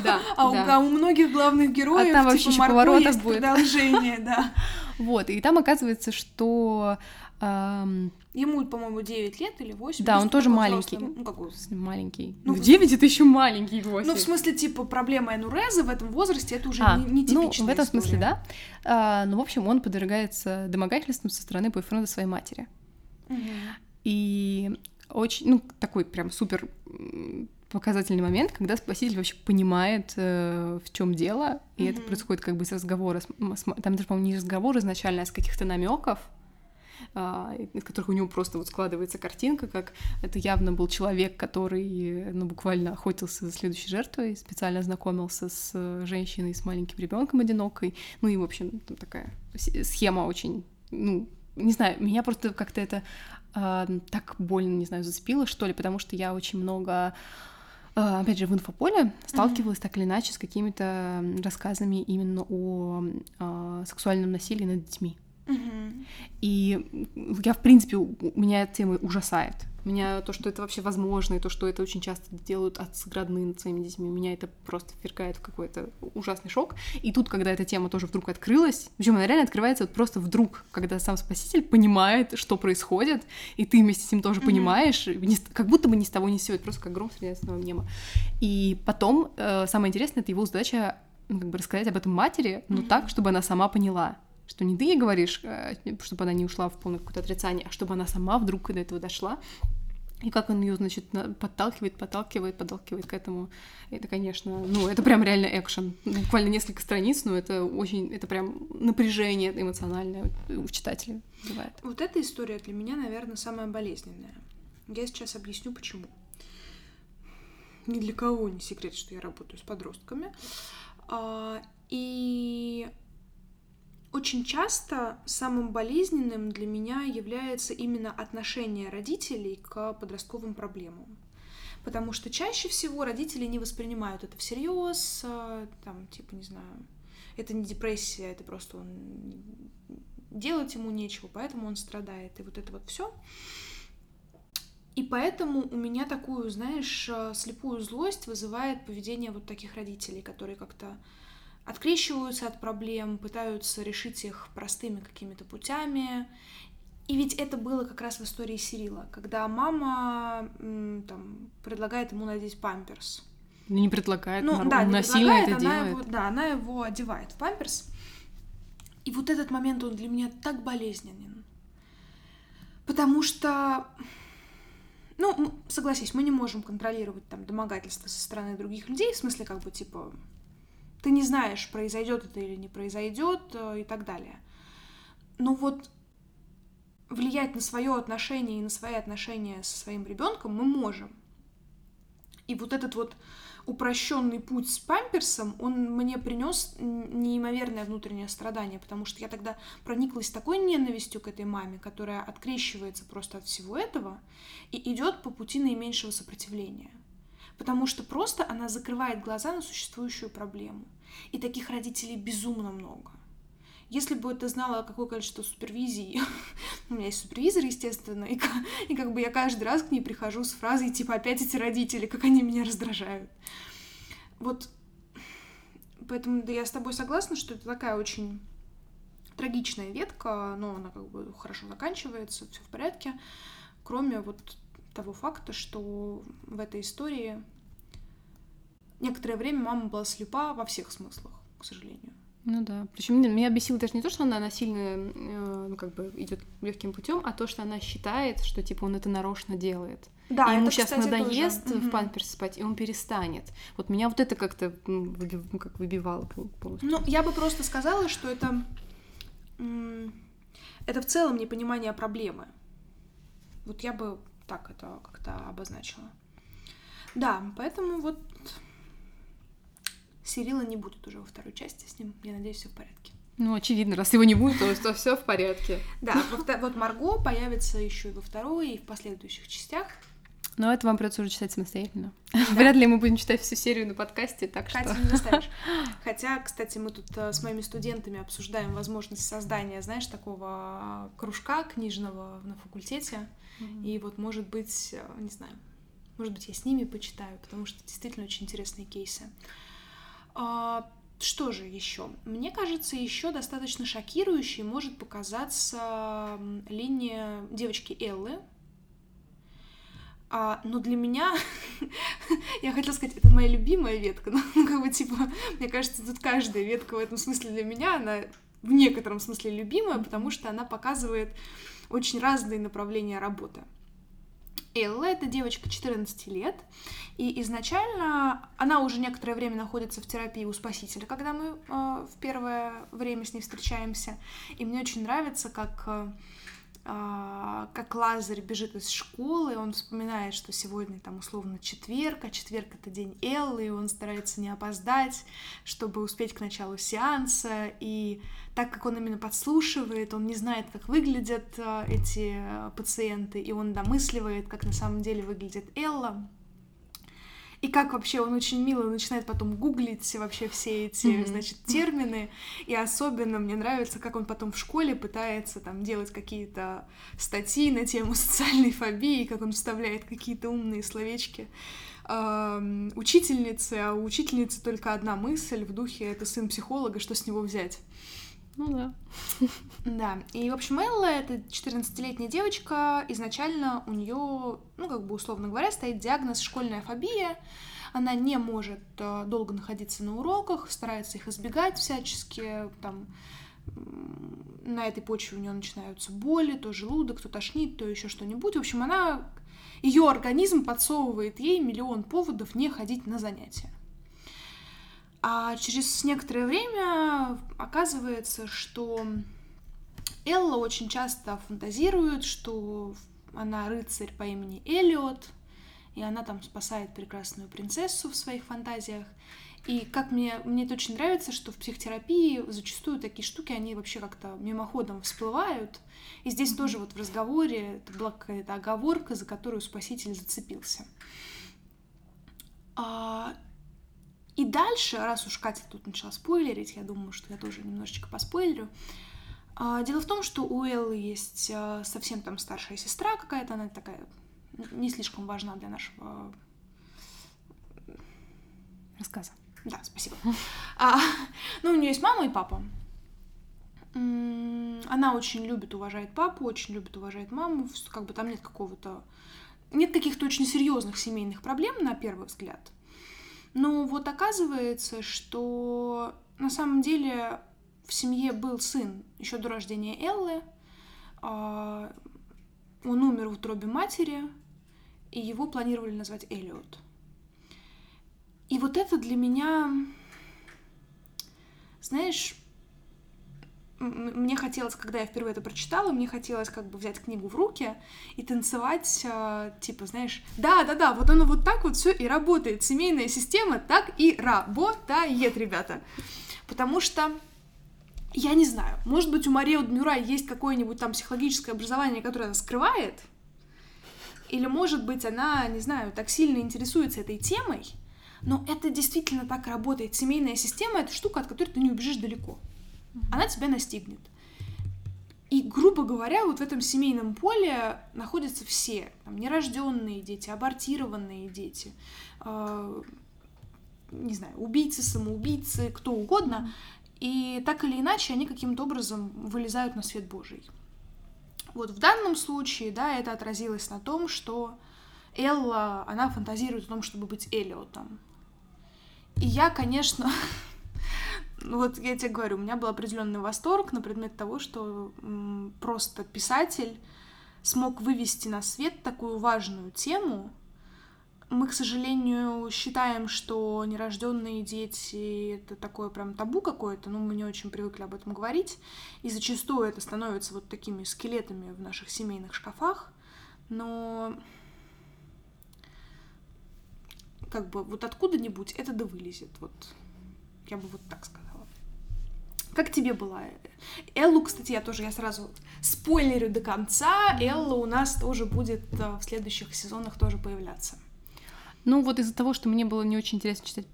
Да. А, да. У, а у многих главных героев а там типа, вообще поворотов есть будет. продолжение, да. Вот, и там оказывается, что Ему, по-моему, 9 лет или 8. Да, он тоже маленький. Взрослый. Ну, какой? Маленький. Ну, 9 это еще маленький 8. Ну, в смысле, типа, проблема Энуреза в этом возрасте это уже а, не, не Ну, в этом история. смысле, да. А, ну, в общем, он подвергается домогательствам со стороны бойфренда своей матери. Угу. И очень, ну, такой прям супер показательный момент, когда спаситель вообще понимает, э, в чем дело, и mm-hmm. это происходит как бы с разговора, с, с, там даже, по-моему, не разговор изначально, а с каких-то намеков, из которых у него просто вот складывается картинка, как это явно был человек, который, ну, буквально охотился за следующей жертвой, специально знакомился с э, женщиной с маленьким ребенком одинокой, ну и, в общем, там такая схема очень, ну, не знаю, меня просто как-то это э, так больно, не знаю, зацепило, что ли, потому что я очень много а, опять же, в инфополе сталкивалась mm-hmm. так или иначе с какими-то рассказами именно о, о а, сексуальном насилии над детьми. И я, в принципе, у меня эта тема ужасает. Меня то, что это вообще возможно, и то, что это очень часто делают отцы родные над своими детьми, меня это просто ввергает в какой-то ужасный шок. И тут, когда эта тема тоже вдруг открылась, причем она реально открывается вот просто вдруг, когда сам спаситель понимает, что происходит, и ты вместе с ним тоже mm-hmm. понимаешь, как будто бы ни с того ни с сего, просто как гром среди ясного неба. И потом, э, самое интересное, это его задача ну, как бы рассказать об этом матери, но mm-hmm. так, чтобы она сама поняла что не ты ей говоришь, э, чтобы она не ушла в полное какое-то отрицание, а чтобы она сама вдруг до этого дошла. И как он ее, значит, подталкивает, подталкивает, подталкивает к этому. Это, конечно, ну, это прям реально экшен. Буквально несколько страниц, но это очень, это прям напряжение эмоциональное у читателя бывает. Вот эта история для меня, наверное, самая болезненная. Я сейчас объясню, почему. Ни для кого не секрет, что я работаю с подростками. А, и очень часто самым болезненным для меня является именно отношение родителей к подростковым проблемам. Потому что чаще всего родители не воспринимают это всерьез, а, там, типа, не знаю, это не депрессия, это просто он делать ему нечего, поэтому он страдает. И вот это вот все. И поэтому у меня такую, знаешь, а, слепую злость вызывает поведение вот таких родителей, которые как-то открещиваются от проблем, пытаются решить их простыми какими-то путями. И ведь это было как раз в истории Сирила, когда мама там, предлагает ему надеть памперс. Не предлагает, ну, да, не насильно это она делает. Его, да, она его одевает в памперс. И вот этот момент, он для меня так болезненен. Потому что, ну, согласись, мы не можем контролировать там домогательства со стороны других людей, в смысле, как бы, типа, ты не знаешь, произойдет это или не произойдет э, и так далее. Но вот влиять на свое отношение и на свои отношения со своим ребенком мы можем. И вот этот вот упрощенный путь с памперсом, он мне принес неимоверное внутреннее страдание, потому что я тогда прониклась такой ненавистью к этой маме, которая открещивается просто от всего этого и идет по пути наименьшего сопротивления потому что просто она закрывает глаза на существующую проблему. И таких родителей безумно много. Если бы ты знала, какое количество супервизий, у меня есть супервизор, естественно, и, и как бы я каждый раз к ней прихожу с фразой, типа, опять эти родители, как они меня раздражают. Вот, поэтому да, я с тобой согласна, что это такая очень трагичная ветка, но она как бы хорошо заканчивается, все в порядке, кроме вот того факта, что в этой истории некоторое время мама была слепа во всех смыслах. к сожалению. Ну да. Причем меня бесило даже не то, что она насильно, э, ну, как бы идет легким путем, а то, что она считает, что типа он это нарочно делает. Да, и ему это, сейчас кстати, надоест тоже. в Мгм. памперс спать, и он перестанет. Вот меня вот это как-то ну, как выбивало пол- полностью. Ну, я бы просто сказала, что это... Это в целом непонимание проблемы. Вот я бы так это как-то обозначила. Да, поэтому вот Сирила не будет уже во второй части с ним. Я надеюсь, все в порядке. Ну, очевидно, раз его не будет, то, то все в порядке. Да, вот Марго появится еще и во второй, и в последующих частях. Но это вам придется уже читать самостоятельно. Вряд ли мы будем читать всю серию на подкасте, так что... Катя, не заставишь. Хотя, кстати, мы тут э, с моими студентами обсуждаем возможность создания, знаешь, такого кружка книжного на факультете. И вот, может быть, э, не знаю, может быть, я с ними почитаю, потому что действительно очень интересные кейсы. А, Что же еще? Мне кажется, еще достаточно шокирующей может показаться линия девочки Эллы. А, но для меня, я хотела сказать, это моя любимая ветка, но ну, как бы типа, мне кажется, тут каждая ветка в этом смысле для меня, она в некотором смысле любимая, потому что она показывает очень разные направления работы. Элла — это девочка 14 лет, и изначально она уже некоторое время находится в терапии у спасителя, когда мы э, в первое время с ней встречаемся. И мне очень нравится, как, э, как Лазарь бежит из школы, он вспоминает, что сегодня там условно четверг, а четверг — это день Эллы, и он старается не опоздать, чтобы успеть к началу сеанса, и так как он именно подслушивает, он не знает, как выглядят э, эти э, пациенты, и он домысливает, как на самом деле выглядит Элла. И как вообще он очень мило начинает потом гуглить вообще все эти, Мгм. значит, термины. И особенно мне нравится, как он потом в школе пытается там делать какие-то статьи на тему социальной фобии, как он вставляет какие-то умные словечки эм, учительницы, а у учительницы только одна мысль в духе «это сын психолога, что с него взять?» Ну да. Да, и, в общем, Элла, это 14-летняя девочка, изначально у нее, ну, как бы, условно говоря, стоит диагноз школьная фобия, она не может э, долго находиться на уроках, старается их избегать всячески, там, на этой почве у нее начинаются боли, то желудок, то тошнит, то еще что-нибудь. В общем, она, ее организм подсовывает ей миллион поводов не ходить на занятия. А через некоторое время оказывается, что Элла очень часто фантазирует, что она рыцарь по имени Элиот, и она там спасает прекрасную принцессу в своих фантазиях. И как мне, мне это очень нравится, что в психотерапии зачастую такие штуки, они вообще как-то мимоходом всплывают. И здесь тоже вот в разговоре это была какая-то оговорка, за которую спаситель зацепился. А, и дальше, раз уж Катя тут начала спойлерить, я думаю, что я тоже немножечко поспойлерю. А, Дело в том, что у Эллы есть а, совсем там старшая сестра какая-то, она такая не слишком важна для нашего... Рассказа. Да, спасибо. А, ну, у нее есть мама и папа. Она очень любит, уважает папу, очень любит, уважает маму. Как бы там нет какого-то... Нет каких-то очень серьезных семейных проблем, на первый взгляд. Но вот оказывается, что на самом деле в семье был сын еще до рождения Эллы. А, Он умер в утробе матери, и его планировали назвать Элиот. И вот это для меня, знаешь, мне хотелось, когда я впервые это прочитала, мне хотелось как бы взять книгу в руки и танцевать, а, типа, знаешь, да-да-да, вот оно вот так вот все и работает. Семейная система так и работает, ребята. Потому что я не знаю, может быть, у Марии Дмюра есть какое-нибудь там психологическое образование, которое она скрывает, или, может быть, она, не знаю, так сильно интересуется этой темой, но это действительно так работает. Семейная система — это штука, от которой ты не убежишь далеко. Она тебя настигнет. И, грубо говоря, вот в этом семейном поле находятся все. Там, нерожденные дети, абортированные дети, э, не знаю, убийцы, самоубийцы, кто угодно. И так или иначе они каким-то образом вылезают на свет Божий. Вот в данном случае, да, это отразилось на том, что Элла, она фантазирует о том, чтобы быть Элиотом. И я, конечно, вот я тебе говорю, у меня был определенный восторг на предмет того, что просто писатель смог вывести на свет такую важную тему. Мы, к сожалению, считаем, что нерожденные дети это такое прям табу какое-то, но мы не очень привыкли об этом говорить, и зачастую это становится вот такими скелетами в наших семейных шкафах, но как бы вот откуда-нибудь это да вылезет, вот я бы вот так сказала. Как тебе была? Эллу, кстати, я тоже, я сразу спойлерю до конца, Элла у нас тоже будет э, в следующих сезонах тоже появляться. Ну, вот из-за того, что мне было не очень интересно читать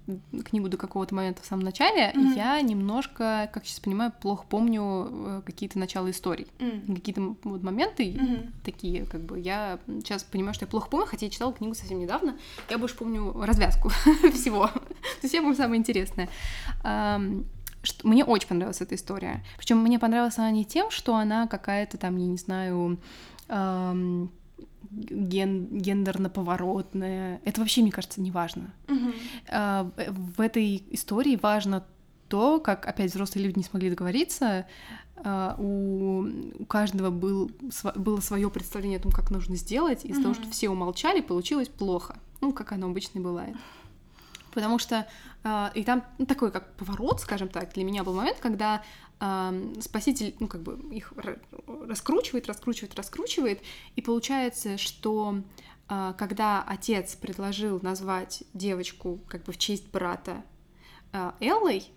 книгу до какого-то момента в самом начале, mm-hmm. я немножко, как сейчас понимаю, плохо помню э, какие-то начала историй. Mm-hmm. Какие-то вот моменты mm-hmm. такие, как бы, я сейчас понимаю, что я плохо помню, хотя я читала книгу совсем недавно. Я больше помню развязку всего. То есть я помню самое интересное что мне очень понравилась эта история. Причем мне понравилась она не тем, что она какая-то там, я не знаю, эм, ген, гендерно-поворотная. Это вообще, мне кажется, не важно. Угу. Э, в этой истории важно то, как, опять, взрослые люди не смогли договориться, Uh, у, у каждого был, св- было свое представление о том, как нужно сделать, из-за mm-hmm. того, что все умолчали, получилось плохо. Ну, как оно обычно бывает. Потому что э, и там ну, такой как поворот, скажем так, для меня был момент, когда э, спаситель, ну как бы их раскручивает, раскручивает, раскручивает, и получается, что э, когда отец предложил назвать девочку как бы в честь брата э, Эллой,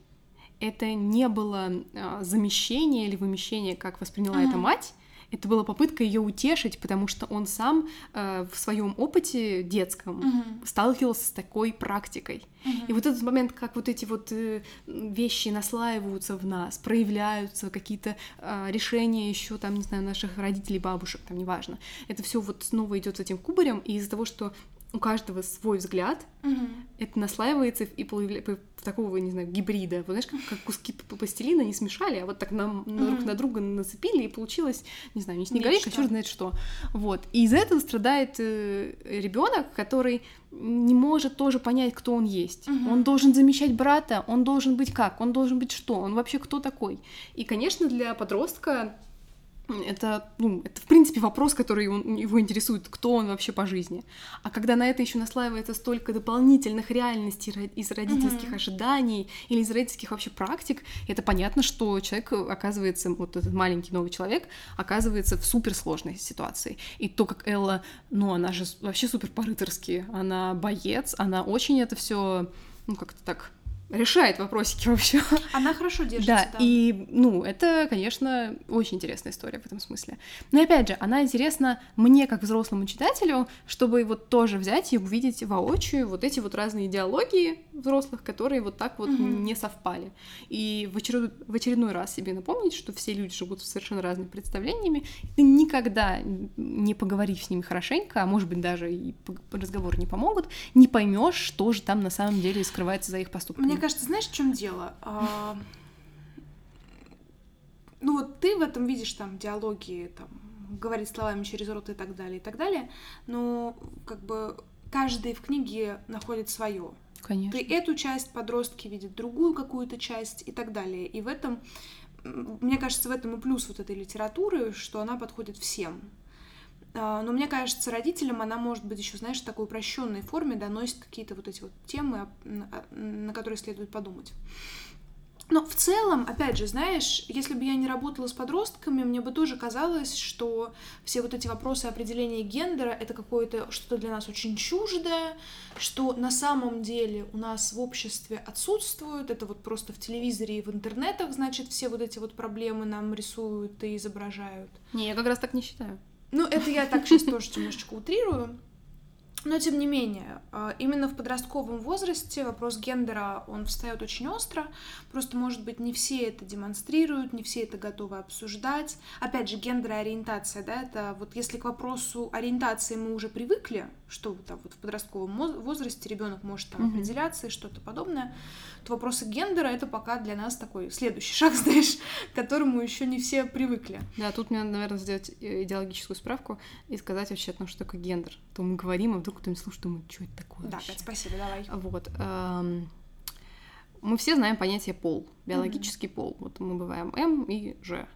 это не было э, замещение или вымещение, как восприняла mm-hmm. это мать, это была попытка ее утешить, потому что он сам э, в своем опыте детском uh-huh. сталкивался с такой практикой. Uh-huh. И вот этот момент, как вот эти вот э, вещи наслаиваются в нас, проявляются, какие-то э, решения еще там, не знаю, наших родителей, бабушек, там неважно. Это все вот снова идет этим кубарем, и из-за того, что у каждого свой взгляд, угу. это наслаивается и такого, не знаю, гибрида. Вот знаешь, как, как куски пластилина не смешали, а вот так нам mm-hmm. друг на друга нацепили, и получилось, не знаю, не снеговик, а черт знает что. Вот. И из-за этого страдает э, ребенок, который не может тоже понять, кто он есть. Mm-hmm. Он должен замещать брата, он должен быть как, он должен быть что, он вообще кто такой. И, конечно, для подростка это, ну, это, в принципе, вопрос, который он, его интересует, кто он вообще по жизни. А когда на это еще наслаивается столько дополнительных реальностей из родительских mm-hmm. ожиданий или из родительских вообще практик, это понятно, что человек оказывается, вот этот маленький новый человек, оказывается в суперсложной ситуации. И то, как Элла, ну, она же вообще супер по-рыцарски, она боец, она очень это все, ну, как-то так решает вопросики вообще. Она хорошо держится. Да, да, и, ну, это, конечно, очень интересная история в этом смысле. Но, опять же, она интересна мне, как взрослому читателю, чтобы вот тоже взять и увидеть воочию вот эти вот разные идеологии взрослых, которые вот так вот угу. не совпали. И в, очеред... в очередной раз себе напомнить, что все люди живут с совершенно разными представлениями, ты никогда, не поговорив с ними хорошенько, а может быть, даже и разговоры не помогут, не поймешь, что же там на самом деле скрывается за их поступками. Мне кажется, знаешь, в чем дело? А... Ну вот ты в этом видишь там диалоги, там, говорить словами через рот и так далее, и так далее, но как бы каждый в книге находит свое. Конечно. Ты эту часть, подростки видят другую какую-то часть и так далее. И в этом, мне кажется, в этом и плюс вот этой литературы, что она подходит всем. А, но мне кажется, родителям она может быть еще, знаешь, в такой упрощенной форме доносит какие-то вот эти вот темы, на которые следует подумать. Но в целом, опять же, знаешь, если бы я не работала с подростками, мне бы тоже казалось, что все вот эти вопросы определения гендера — это какое-то что-то для нас очень чуждое, что на самом деле у нас в обществе отсутствует, это вот просто в телевизоре и в интернетах, значит, все вот эти вот проблемы нам рисуют и изображают. Не, я как раз так не считаю. Ну, это я так сейчас тоже немножечко утрирую. Но тем не менее, а, именно в подростковом возрасте вопрос гендера, он встает очень остро. Просто, может быть, не все это демонстрируют, не все это готовы обсуждать. Опять же, гендер и ориентация, да, это вот если к вопросу ориентации мы уже привыкли, что там вот в подростковом возрасте ребенок может там mm-hmm. определяться и что-то подобное, то вопросы гендера это пока для нас такой следующий шаг, знаешь, к которому еще не все привыкли. Да, тут мне, наверное, сделать э, идеологическую справку и сказать вообще, ну, что такое гендер. То мы говорим, а вдруг кто-нибудь слушает, думает, что это такое Да, вообще? Кать, спасибо, давай. Вот. Эм, мы все знаем понятие пол, биологический mm-hmm. пол. Вот мы бываем М и Ж.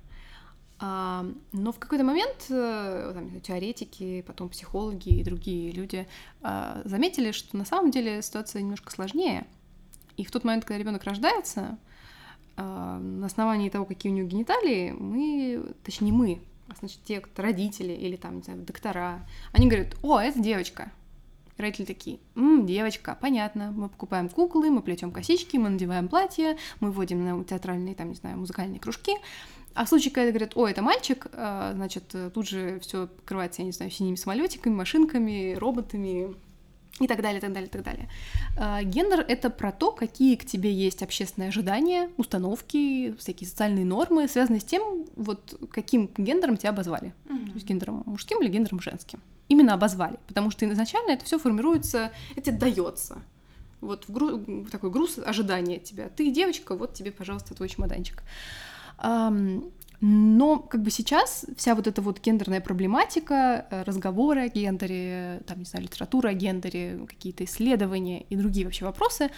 А, но в какой-то момент э, там, теоретики, потом психологи и другие люди а, заметили, что на самом деле ситуация немножко сложнее. И в тот момент, когда ребенок рождается, а, на основании того, какие у него гениталии, мы, точнее мы, а значит те, кто родители или там, не знаю, доктора, они говорят, о, это девочка. Родители такие, М, девочка, понятно, мы покупаем куклы, мы плетем косички, мы надеваем платье, мы вводим на театральные, там, не знаю, музыкальные кружки, а в случае, когда говорят, о, это мальчик, а, значит, тут же все покрывается, я не знаю, синими самолетиками, машинками, роботами и так далее, так далее, так далее. А, гендер — это про то, какие к тебе есть общественные ожидания, установки, всякие социальные нормы, связанные с тем, вот каким гендером тебя обозвали. Mm-hmm. То есть гендером мужским или гендером женским. Именно обозвали, потому что изначально это все формируется, это дается. Вот в, гру- такой груз ожидания от тебя. Ты девочка, вот тебе, пожалуйста, твой чемоданчик. Но как бы сейчас вся вот эта вот гендерная проблематика, э, разговоры о гендере, там, не знаю, литература о гендере, какие-то исследования и другие вообще вопросы,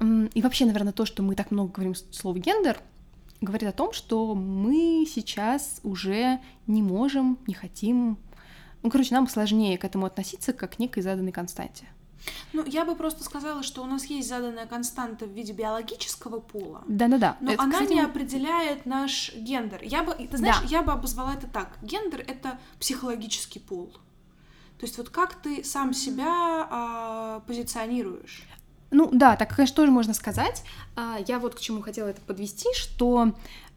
и вообще, наверное, то, что мы так много говорим слово гендер, говорит о том, что мы сейчас уже не можем, не хотим, ну, короче, нам сложнее к этому относиться, как к некой заданной константе. Ну, я бы просто сказала, что у нас есть заданная константа в виде биологического пола. Да-да-да. Но это, она кстати... не определяет наш гендер. Я бы, ты знаешь, да. я бы обозвала это так. Гендер — это психологический пол. То есть вот как ты сам себя а, позиционируешь? Ну да, так, конечно, тоже можно сказать. А, я вот к чему хотела это подвести, что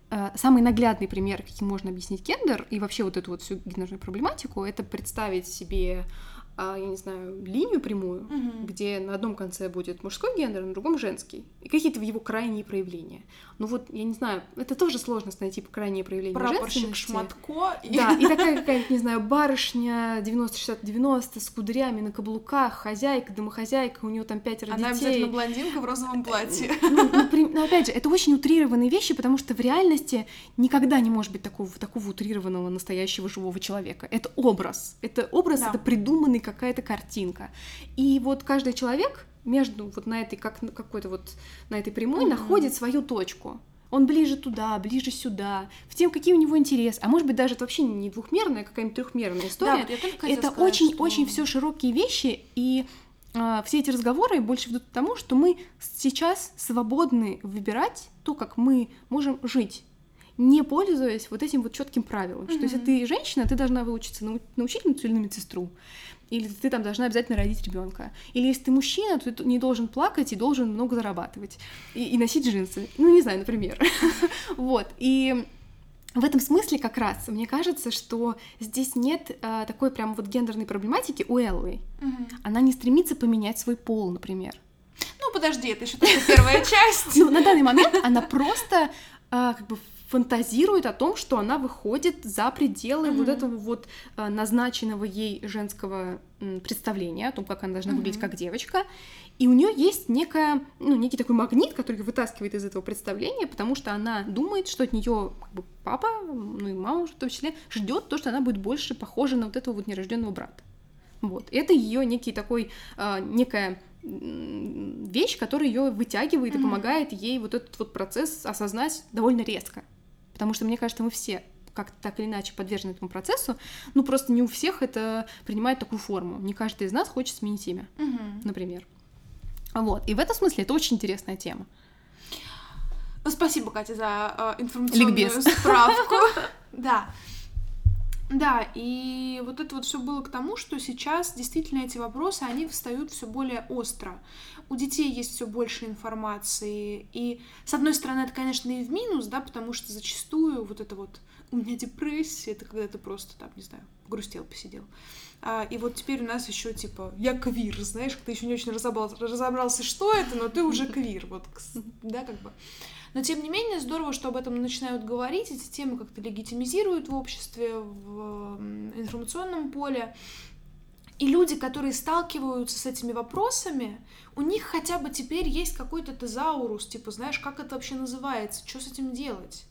а, самый наглядный пример, каким можно объяснить гендер и вообще вот эту вот всю гендерную проблематику, это представить себе я не знаю, линию прямую, угу. где на одном конце будет мужской гендер, на другом женский. И какие-то его крайние проявления. Ну вот, я не знаю, это тоже сложно найти крайние проявления Прапорщик Шматко. Да, и такая какая-нибудь, не знаю, барышня 90-60-90 с кудрями на каблуках, хозяйка, домохозяйка, у нее там пятеро Она детей. Она обязательно блондинка в розовом платье. Ну, ну, ну, опять же, это очень утрированные вещи, потому что в реальности никогда не может быть такого, такого утрированного настоящего живого человека. Это образ. Это образ, да. это придуманный какая-то картинка. И вот каждый человек между вот на этой как какой-то вот на этой прямой mm-hmm. находит свою точку. Он ближе туда, ближе сюда, в тем, какие у него интересы. А может быть, даже это вообще не двухмерная, а какая-нибудь трехмерная история. Да, это очень-очень что... все широкие вещи, и а, все эти разговоры больше ведут к тому, что мы сейчас свободны выбирать то, как мы можем жить не пользуясь вот этим вот четким правилом, mm-hmm. что если ты женщина, ты должна выучиться научить инсулину медсестру, или ты там должна обязательно родить ребенка. Или если ты мужчина, то ты не должен плакать и должен много зарабатывать. И, и носить джинсы. Ну, не знаю, например. вот. И в этом смысле как раз мне кажется, что здесь нет а, такой прям вот гендерной проблематики у Эллы. Угу. Она не стремится поменять свой пол, например. Ну, подожди, это еще только первая часть. Ну, на данный момент она просто а, как бы фантазирует о том, что она выходит за пределы mm-hmm. вот этого вот э, назначенного ей женского представления о том, как она должна mm-hmm. выглядеть как девочка. И у нее есть некая, ну, некий такой магнит, который вытаскивает из этого представления, потому что она думает, что от нее как бы, папа, ну и мама уже в том числе, ждет то, что она будет больше похожа на вот этого вот нерожденного брата. Вот. Это ее некий такой, э, некая вещь, которая ее вытягивает mm-hmm. и помогает ей вот этот вот процесс осознать довольно резко. Потому что, мне кажется, мы все как-то так или иначе подвержены этому процессу, ну просто не у всех это принимает такую форму. Не каждый из нас хочет сменить имя, угу. например. Вот. И в этом смысле это очень интересная тема. Ну, спасибо, Катя, за э, информационную Ликбез. справку. Да. Да, и вот это вот все было к тому, что сейчас действительно эти вопросы, они встают все более остро у детей есть все больше информации. И, с одной стороны, это, конечно, и в минус, да, потому что зачастую вот это вот у меня депрессия, это когда ты просто там, не знаю, грустел, посидел. А, и вот теперь у нас еще типа я квир, знаешь, ты еще не очень разобрался, разобрался, что это, но ты уже квир, вот, да, как бы. Но тем не менее здорово, что об этом начинают говорить, эти темы как-то легитимизируют в обществе, в информационном поле. И люди, которые сталкиваются с этими вопросами, у них хотя бы теперь есть какой-то тезаурус, типа, знаешь, как это вообще называется, что с этим делать.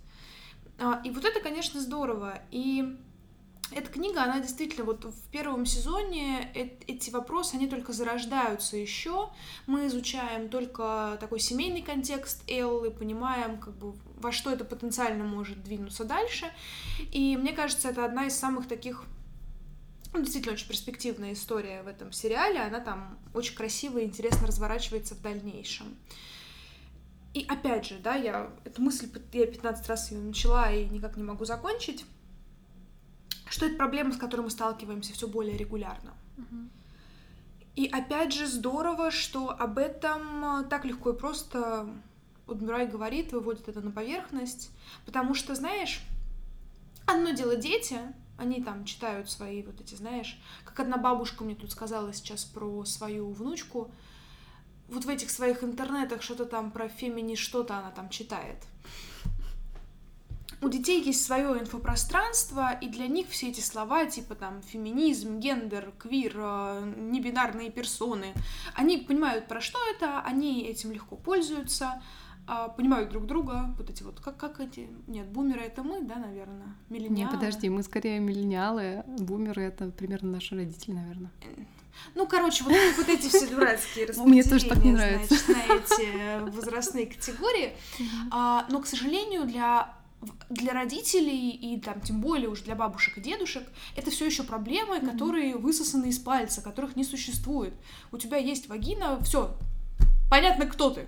А, и вот это, конечно, здорово. И эта книга, она действительно вот в первом сезоне э эти вопросы, они только зарождаются еще. Мы изучаем только такой семейный контекст Эллы, понимаем, как бы, во что это потенциально может двинуться дальше. И мне кажется, это одна из самых таких ну, действительно очень перспективная история в этом сериале. Она там очень красиво и интересно разворачивается в дальнейшем. И опять же, да, я эту мысль, я 15 раз ее начала и никак не могу закончить что это проблема, с которой мы сталкиваемся все более регулярно. И опять же здорово, что об этом э, так легко и просто Удмирай говорит, выводит это на поверхность, потому что, знаешь, одно дело дети, они там читают свои вот эти, знаешь, как одна бабушка мне тут сказала сейчас про свою внучку, вот в этих своих интернетах что-то там про фемини, что-то она там читает у детей есть свое инфопространство, и для них все эти слова, типа там феминизм, гендер, квир, э, небинарные персоны, они понимают, про что это, они этим легко пользуются, а, понимают друг друга, вот эти вот, как, как эти, нет, бумеры это мы, да, наверное, миллениалы. Нет, подожди, мы скорее миллениалы, бумеры это примерно наши родители, наверное. Ну, короче, вот, вот эти все дурацкие распределения, Мне тоже так не нравится. Значит, на эти возрастные категории. А, но, к сожалению, для для родителей и там тем более уже для бабушек и дедушек это все еще проблемы, mm-hmm. которые высосаны из пальца, которых не существует. У тебя есть вагина, все, понятно, кто ты.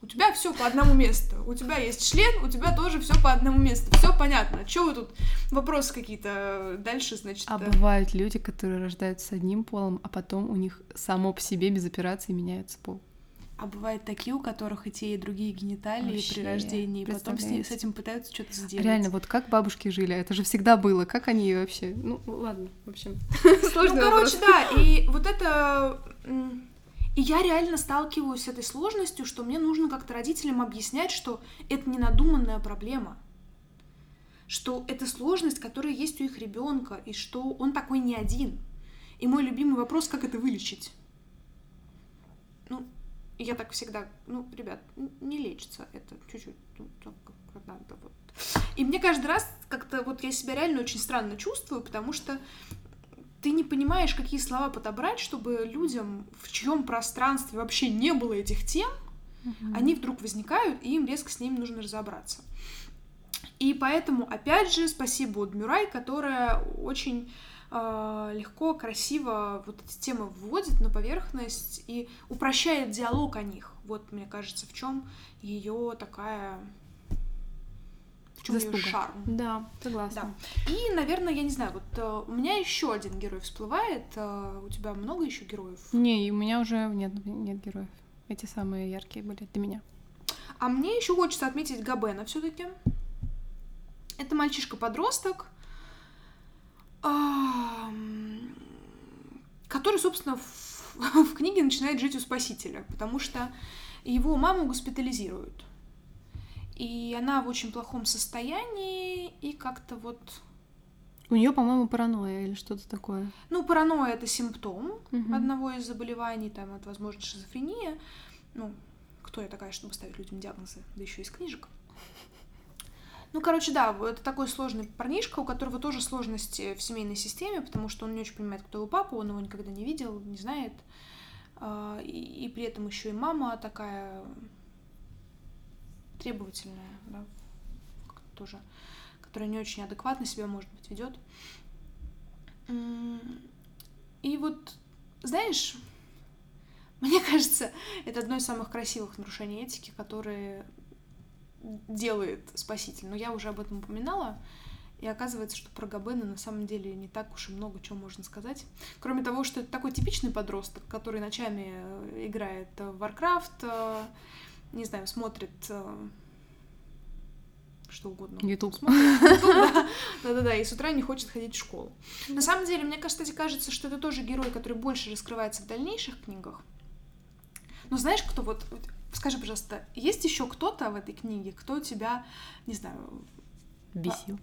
У тебя все по одному месту. У тебя есть член, у тебя тоже все по одному месту. Все понятно. Че вы тут вопросы какие-то дальше, значит. А да. бывают люди, которые рождаются с одним полом, а потом у них само по себе без операции меняется пол. А бывают такие, у которых и те, и другие гениталии Вообще, при рождении, и потом с, с этим пытаются что-то сделать. Реально, вот как бабушки жили, это же всегда было. Как они вообще... Ну, ладно, в общем, сложный Ну, короче, да, и вот это... И я реально сталкиваюсь с этой сложностью, что мне нужно как-то родителям объяснять, что это не надуманная проблема, что это сложность, которая есть у их ребенка, и что он такой не один. И мой любимый вопрос, как это вылечить? Ну, и я так всегда, ну, ребят, не лечится это чуть-чуть, ну, как надо, вот. И мне каждый раз как-то вот я себя реально очень странно чувствую, потому что ты не понимаешь, какие слова подобрать, чтобы людям, в чьем пространстве вообще не было этих тем, mm-hmm. они вдруг возникают, и им резко с ними нужно разобраться. И поэтому, опять же, спасибо Удмюрай, которая очень легко, красиво вот эти темы вводит на поверхность и упрощает диалог о них. Вот, мне кажется, в чем ее такая в чем ее шарм. Да, согласна. Да. И, наверное, я не знаю, вот э, у меня еще один герой всплывает. Э, у тебя много еще героев? Не, у меня уже нет, нет героев. Эти самые яркие были для меня. А мне еще хочется отметить Габена все-таки. Это мальчишка-подросток, который, собственно, в, в книге начинает жить у спасителя, потому что его маму госпитализируют. И она в очень плохом состоянии, и как-то вот... У нее, по-моему, паранойя или что-то такое. Ну, паранойя это симптом угу. одного из заболеваний, там, это, возможно, шизофрения. Ну, кто я такая, чтобы ставить людям диагнозы, да еще из книжек. Ну, короче, да, это такой сложный парнишка, у которого тоже сложности в семейной системе, потому что он не очень понимает, кто его папа, он его никогда не видел, не знает. А, и, и при этом еще и мама такая требовательная, да, тоже, которая не очень адекватно себя, может быть, ведет. И вот, знаешь, мне кажется, это одно из самых красивых нарушений этики, которые делает спаситель. Но я уже об этом упоминала. И оказывается, что про Габена на самом деле не так уж и много чего можно сказать. Кроме того, что это такой типичный подросток, который ночами э, играет в Warcraft, э, не знаю, смотрит э, что угодно. YouTube. Да-да-да, и с утра не хочет ходить в школу. На самом деле, мне, кстати, кажется, что это тоже герой, который больше раскрывается в дальнейших книгах. Но знаешь, кто вот Скажи, пожалуйста, есть еще кто-то в этой книге, кто тебя, не знаю, бесил?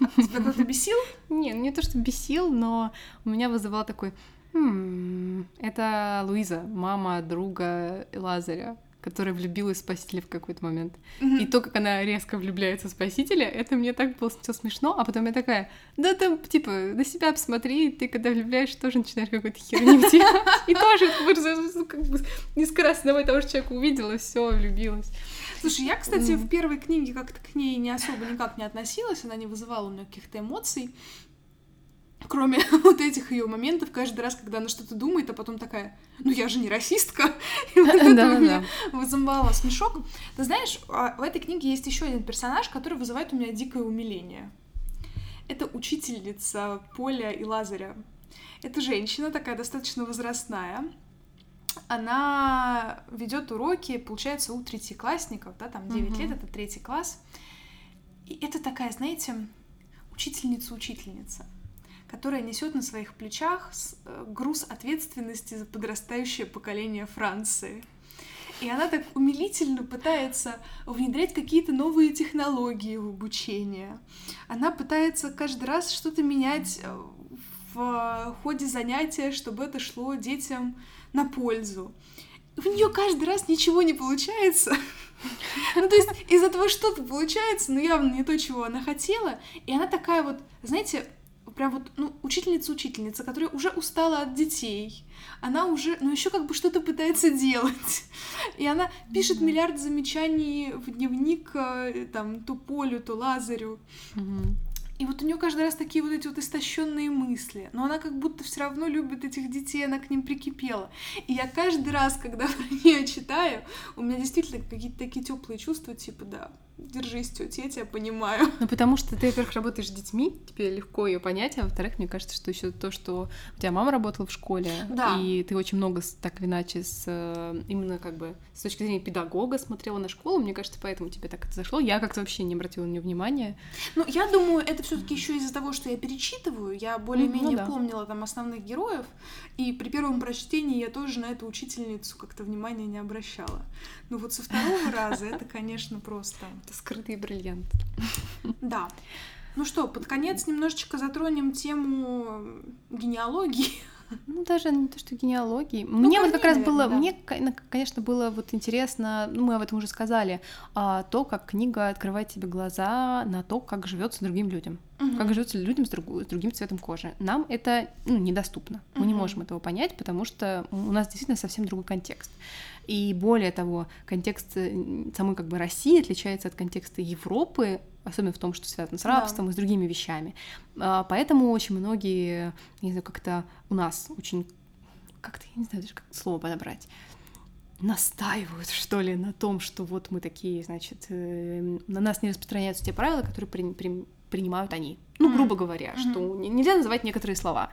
А, тебя кто-то бесил? Не, ну не то, что бесил, но у меня вызывал такой... «Хм, это Луиза, мама друга Лазаря, которая влюбилась в Спасителя в какой-то момент. Mm-hmm. И то, как она резко влюбляется в Спасителя, это мне так было сначала смешно, а потом я такая, да там, типа, на себя посмотри, ты когда влюбляешься, тоже начинаешь какую-то херню делать. И тоже как бы из красного того, что человек увидела, все влюбилась. Слушай, я, кстати, в первой книге как-то к ней не особо никак не относилась, она не вызывала у меня каких-то эмоций. Кроме вот этих ее моментов, каждый раз, когда она что-то думает, а потом такая, ну я же не расистка. И вот это у меня вызывало смешок. Ты знаешь, а, в этой книге есть еще один персонаж, который вызывает у меня дикое умиление. Это учительница Поля и Лазаря. Это женщина такая достаточно возрастная. Она ведет уроки, получается, у третьеклассников, да, там 9 лет, это третий класс. И это такая, знаете, учительница-учительница которая несет на своих плечах э, груз ответственности за подрастающее поколение Франции. И она так умилительно пытается внедрять какие-то новые технологии в обучение. Она пытается каждый раз что-то менять э, в ходе занятия, чтобы это шло детям на пользу. У нее каждый раз ничего не получается. Ну, то есть из этого что-то получается, но явно не то, чего она хотела. И она такая вот, знаете, прям вот, ну, учительница-учительница, которая уже устала от детей, она уже, ну, еще как бы что-то пытается делать. И она пишет миллиард замечаний в дневник, э, там, то Полю, то Лазарю. И вот у нее каждый раз такие вот эти вот истощенные мысли. Но она как будто все равно любит этих детей, она к ним прикипела. И я каждый раз, когда про нее читаю, у меня действительно какие-то такие теплые чувства, типа, да, держись, тетя, я тебя понимаю. Ну, потому что ты, во-первых, работаешь с детьми, тебе легко ее понять, а во-вторых, мне кажется, что еще то, что у тебя мама работала в школе, да. и ты очень много так или иначе с э, именно как бы с точки зрения педагога смотрела на школу, мне кажется, поэтому тебе так это зашло. Я как-то вообще не обратила на нее внимания. Ну, я думаю, это все-таки еще из-за того, что я перечитываю, я более-менее ну, да. помнила там основных героев, и при первом прочтении я тоже на эту учительницу как-то внимания не обращала. Ну вот со второго раза это, конечно, просто... Это скрытый бриллиант. Да. Ну что, под конец немножечко затронем тему генеалогии. Ну, даже не то, что генеалогии. Ну, мне вот как раз было, да. мне, конечно, было вот интересно, ну, мы об этом уже сказали, а, то, как книга открывает тебе глаза на то, как живется другим людям, угу. как живется людям с, друг, с другим цветом кожи. Нам это ну, недоступно, мы угу. не можем этого понять, потому что у нас действительно совсем другой контекст. И более того, контекст э, самой как бы России отличается от контекста Европы, особенно в том, что связано с рабством да. и с другими вещами. А, поэтому очень многие, не знаю, как-то у нас очень, как-то, я не знаю даже, как слово подобрать, настаивают, что ли, на том, что вот мы такие, значит, э, на нас не распространяются те правила, которые при, при, принимают они. Ну, грубо говоря, mm-hmm. что нельзя называть некоторые слова.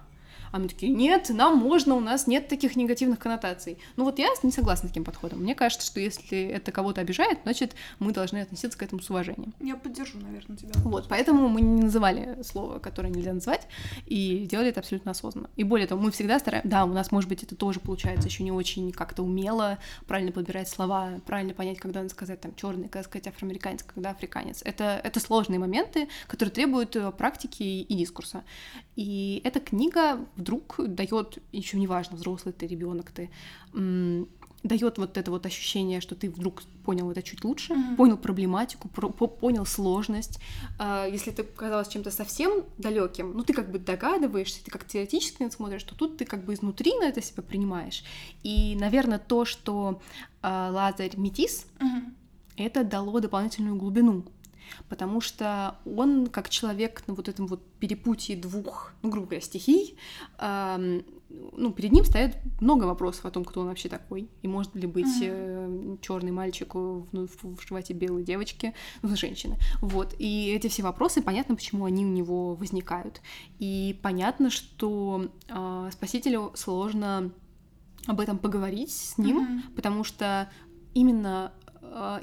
А мы такие, нет, нам можно, у нас нет таких негативных коннотаций. Ну вот я не согласна с таким подходом. Мне кажется, что если это кого-то обижает, значит, мы должны относиться к этому с уважением. Я поддержу, наверное, тебя. Вот, поэтому мы не называли слово, которое нельзя называть, и делали это абсолютно осознанно. И более того, мы всегда стараемся, да, у нас, может быть, это тоже получается еще не очень как-то умело, правильно подбирать слова, правильно понять, когда надо сказать там черный, когда сказать афроамериканец, когда африканец. Это, это сложные моменты, которые требуют э, практики и дискурса. И эта книга вдруг дает, еще неважно, взрослый ты, ребенок ты, дает вот это вот ощущение, что ты вдруг понял это чуть лучше, mm-hmm. понял проблематику, про, по, понял сложность. А, если ты казалось чем-то совсем далеким, ну ты как бы догадываешься, ты как теоретически смотришь, то тут ты как бы изнутри на это себя принимаешь. И, наверное, то, что а, Лазарь метис, mm-hmm. это дало дополнительную глубину потому что он, как человек на вот этом вот перепутье двух, ну, грубо говоря, стихий, эм, ну, перед ним стоят много вопросов о том, кто он вообще такой, и может ли быть mm-hmm. э, черный мальчик в, ну, в, в животе белой девочки, ну, женщины. Вот, и эти все вопросы, понятно, почему они у него возникают. И понятно, что э, спасителю сложно об этом поговорить с ним, mm-hmm. потому что именно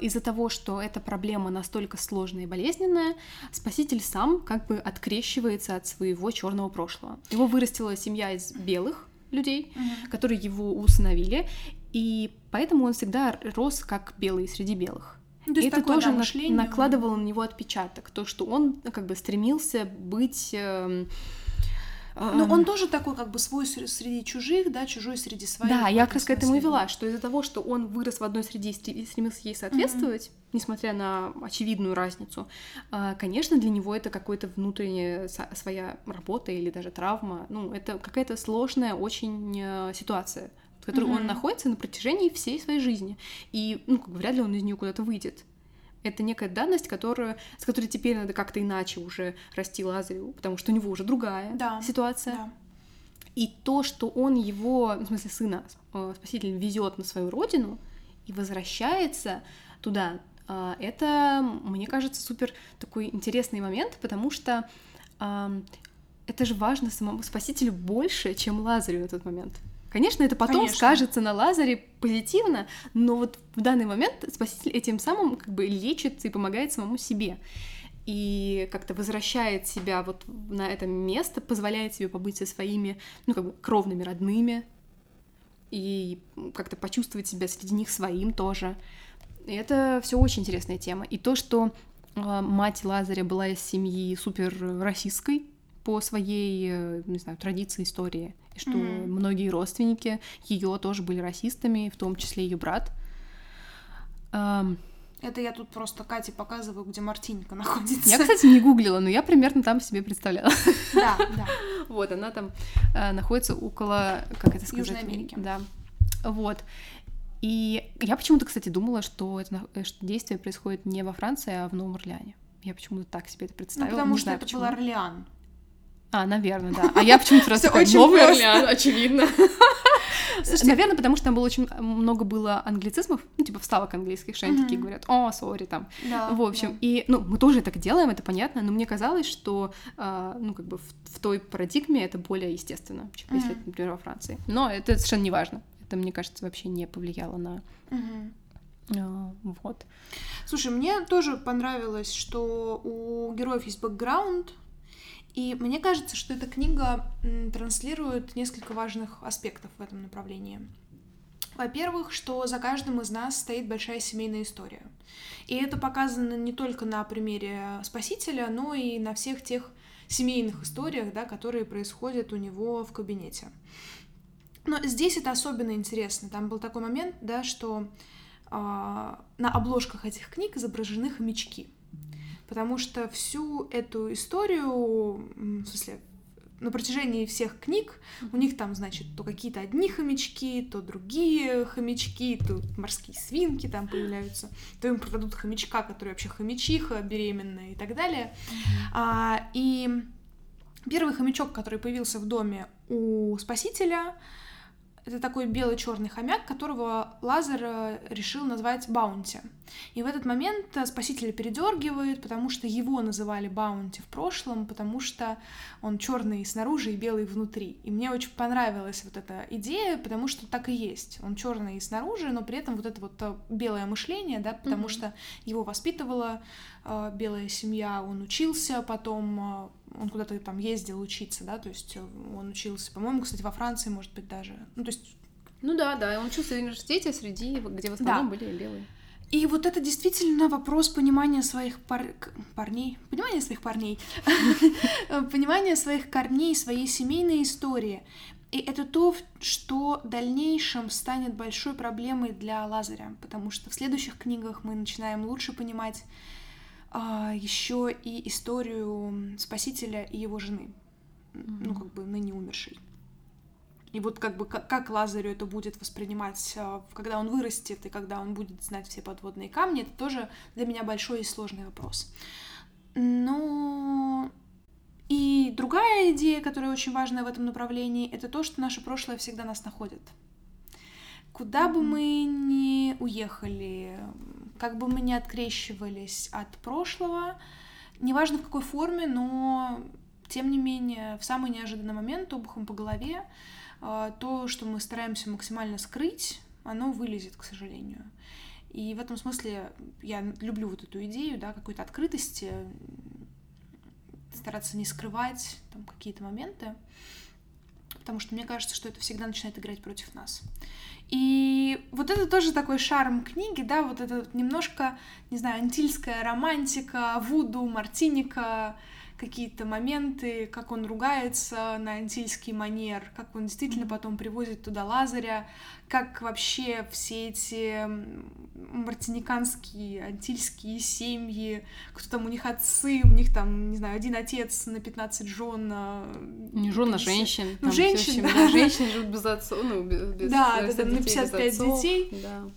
из-за того, что эта проблема настолько сложная и болезненная, спаситель сам как бы открещивается от своего черного прошлого. Его вырастила семья из белых людей, mm-hmm. которые его усыновили, и поэтому он всегда рос как белый среди белых. Ну, и это тоже да, мышление. накладывало на него отпечаток, то, что он как бы стремился быть Ну, он тоже такой, как бы, свой среди чужих, да, чужой среди своих. Да, я как раз к этому и вела, что из-за того, что он вырос в одной среде и стремился ей соответствовать, mm-hmm. несмотря на очевидную разницу, а, конечно, для него это какая-то внутренняя своя работа или даже травма. Ну, это какая-то сложная очень э, ситуация, в которой mm-hmm. он находится на протяжении всей своей жизни. И, ну, как бы, вряд ли он из нее куда-то выйдет. Это некая данность, которую, с которой теперь надо как-то иначе уже расти Лазареву, потому что у него уже другая да, ситуация. Да. И то, что он его, ну, в смысле сына, э, спаситель, везет на свою родину и возвращается туда, э, это, мне кажется, супер такой интересный момент, потому что это же важно самому спасителю больше, чем Лазарю в этот момент. Конечно, это потом Конечно. скажется на Лазаре позитивно, но вот в данный момент Спаситель этим самым как бы лечит и помогает самому себе. И как-то возвращает себя вот на это место, позволяет себе побыть со своими, ну, как бы, кровными родными, и как-то почувствовать себя среди них своим тоже. И это все очень интересная тема. И то, что э, мать Лазаря была из семьи супер российской по своей, э, не знаю, традиции, истории, и что mm-hmm. многие родственники ее тоже были расистами, в том числе ее брат. Um, это я тут просто Кате показываю, где Мартинка находится. Я, кстати, не гуглила, но я примерно там себе представляла. Да, да. Вот, она там э, находится около, как это сказать? Южной Америки. Да. Вот. И я почему-то, кстати, думала, что это э, что действие происходит не во Франции, а в Новом Орлеане. Я почему-то так себе это представила. Ну, потому не что знаю, это почему. был Орлеан. А, наверное, да. А я почему-то раз такой новый Орлеан, очевидно. Слушайте, наверное, потому что там было очень много было англицизмов, ну, типа вставок английских, что они такие говорят, о, сори, там. в общем, и, ну, мы тоже так делаем, это понятно, но мне казалось, что, а, ну, как бы в, той парадигме это более естественно, чем если, например, во Франции. Но это совершенно не важно. Это, мне кажется, вообще не повлияло на... А, вот. Слушай, мне тоже понравилось, что у героев есть бэкграунд, и мне кажется, что эта книга транслирует несколько важных аспектов в этом направлении. Во-первых, что за каждым из нас стоит большая семейная история. И это показано не только на примере Спасителя, но и на всех тех семейных историях, да, которые происходят у него в кабинете. Но здесь это особенно интересно. Там был такой момент, да, что э, на обложках этих книг изображены хомячки потому что всю эту историю, в смысле, на протяжении всех книг у них там, значит, то какие-то одни хомячки, то другие хомячки, то морские свинки там появляются, то им продадут хомячка, который вообще хомячиха, беременная и так далее. Mm-hmm. А, и первый хомячок, который появился в доме у спасителя, это такой белый-черный хомяк, которого Лазар э, решил назвать Баунти. И в этот момент э, спасителя передергивает, потому что его называли Баунти в прошлом, потому что он черный снаружи и белый внутри. И мне очень понравилась вот эта идея, потому что так и есть. Он черный снаружи, но при этом вот это вот э, белое мышление, да, потому mm-hmm. что его воспитывала белая семья, он учился, потом э, он куда-то там ездил учиться, да, то есть он учился, по-моему, кстати, во Франции, может быть, даже. Ну, то есть ну да, да, он учился в университете среди, где в основном да. были белые. И вот это действительно вопрос понимания своих пар... парней, понимания своих парней, понимания своих корней, своей семейной истории. И это то, что в дальнейшем станет большой проблемой для Лазаря, потому что в следующих книгах мы начинаем лучше понимать а, еще и историю Спасителя и его жены, mm-hmm. ну как бы ныне умершей. И вот как бы как, как Лазарю это будет воспринимать, а, когда он вырастет и когда он будет знать все подводные камни, это тоже для меня большой и сложный вопрос. Но и другая идея, которая очень важная в этом направлении, это то, что наше прошлое всегда нас находит. Куда бы мы ни уехали, как бы мы ни открещивались от прошлого, неважно в какой форме, но тем не менее в самый неожиданный момент обухом по голове а, то, что мы стараемся максимально скрыть, оно вылезет, к сожалению. И в этом смысле я люблю вот эту идею, да, какой-то открытости, стараться не скрывать там какие-то моменты, потому что мне кажется, что это всегда начинает играть против нас. И вот это тоже такой шарм книги, да, вот это немножко, не знаю, антильская романтика, вуду, мартиника, какие-то моменты, как он ругается на антильский манер, как он действительно потом привозит туда Лазаря, как вообще все эти мартиниканские, антильские семьи, кто там у них отцы, у них там, не знаю, один отец на 15 жен. Не жен, а женщин. Ну, женщин, да. Женщины живут без отцов, ну, без Да, да, да, на 55 детей. Да.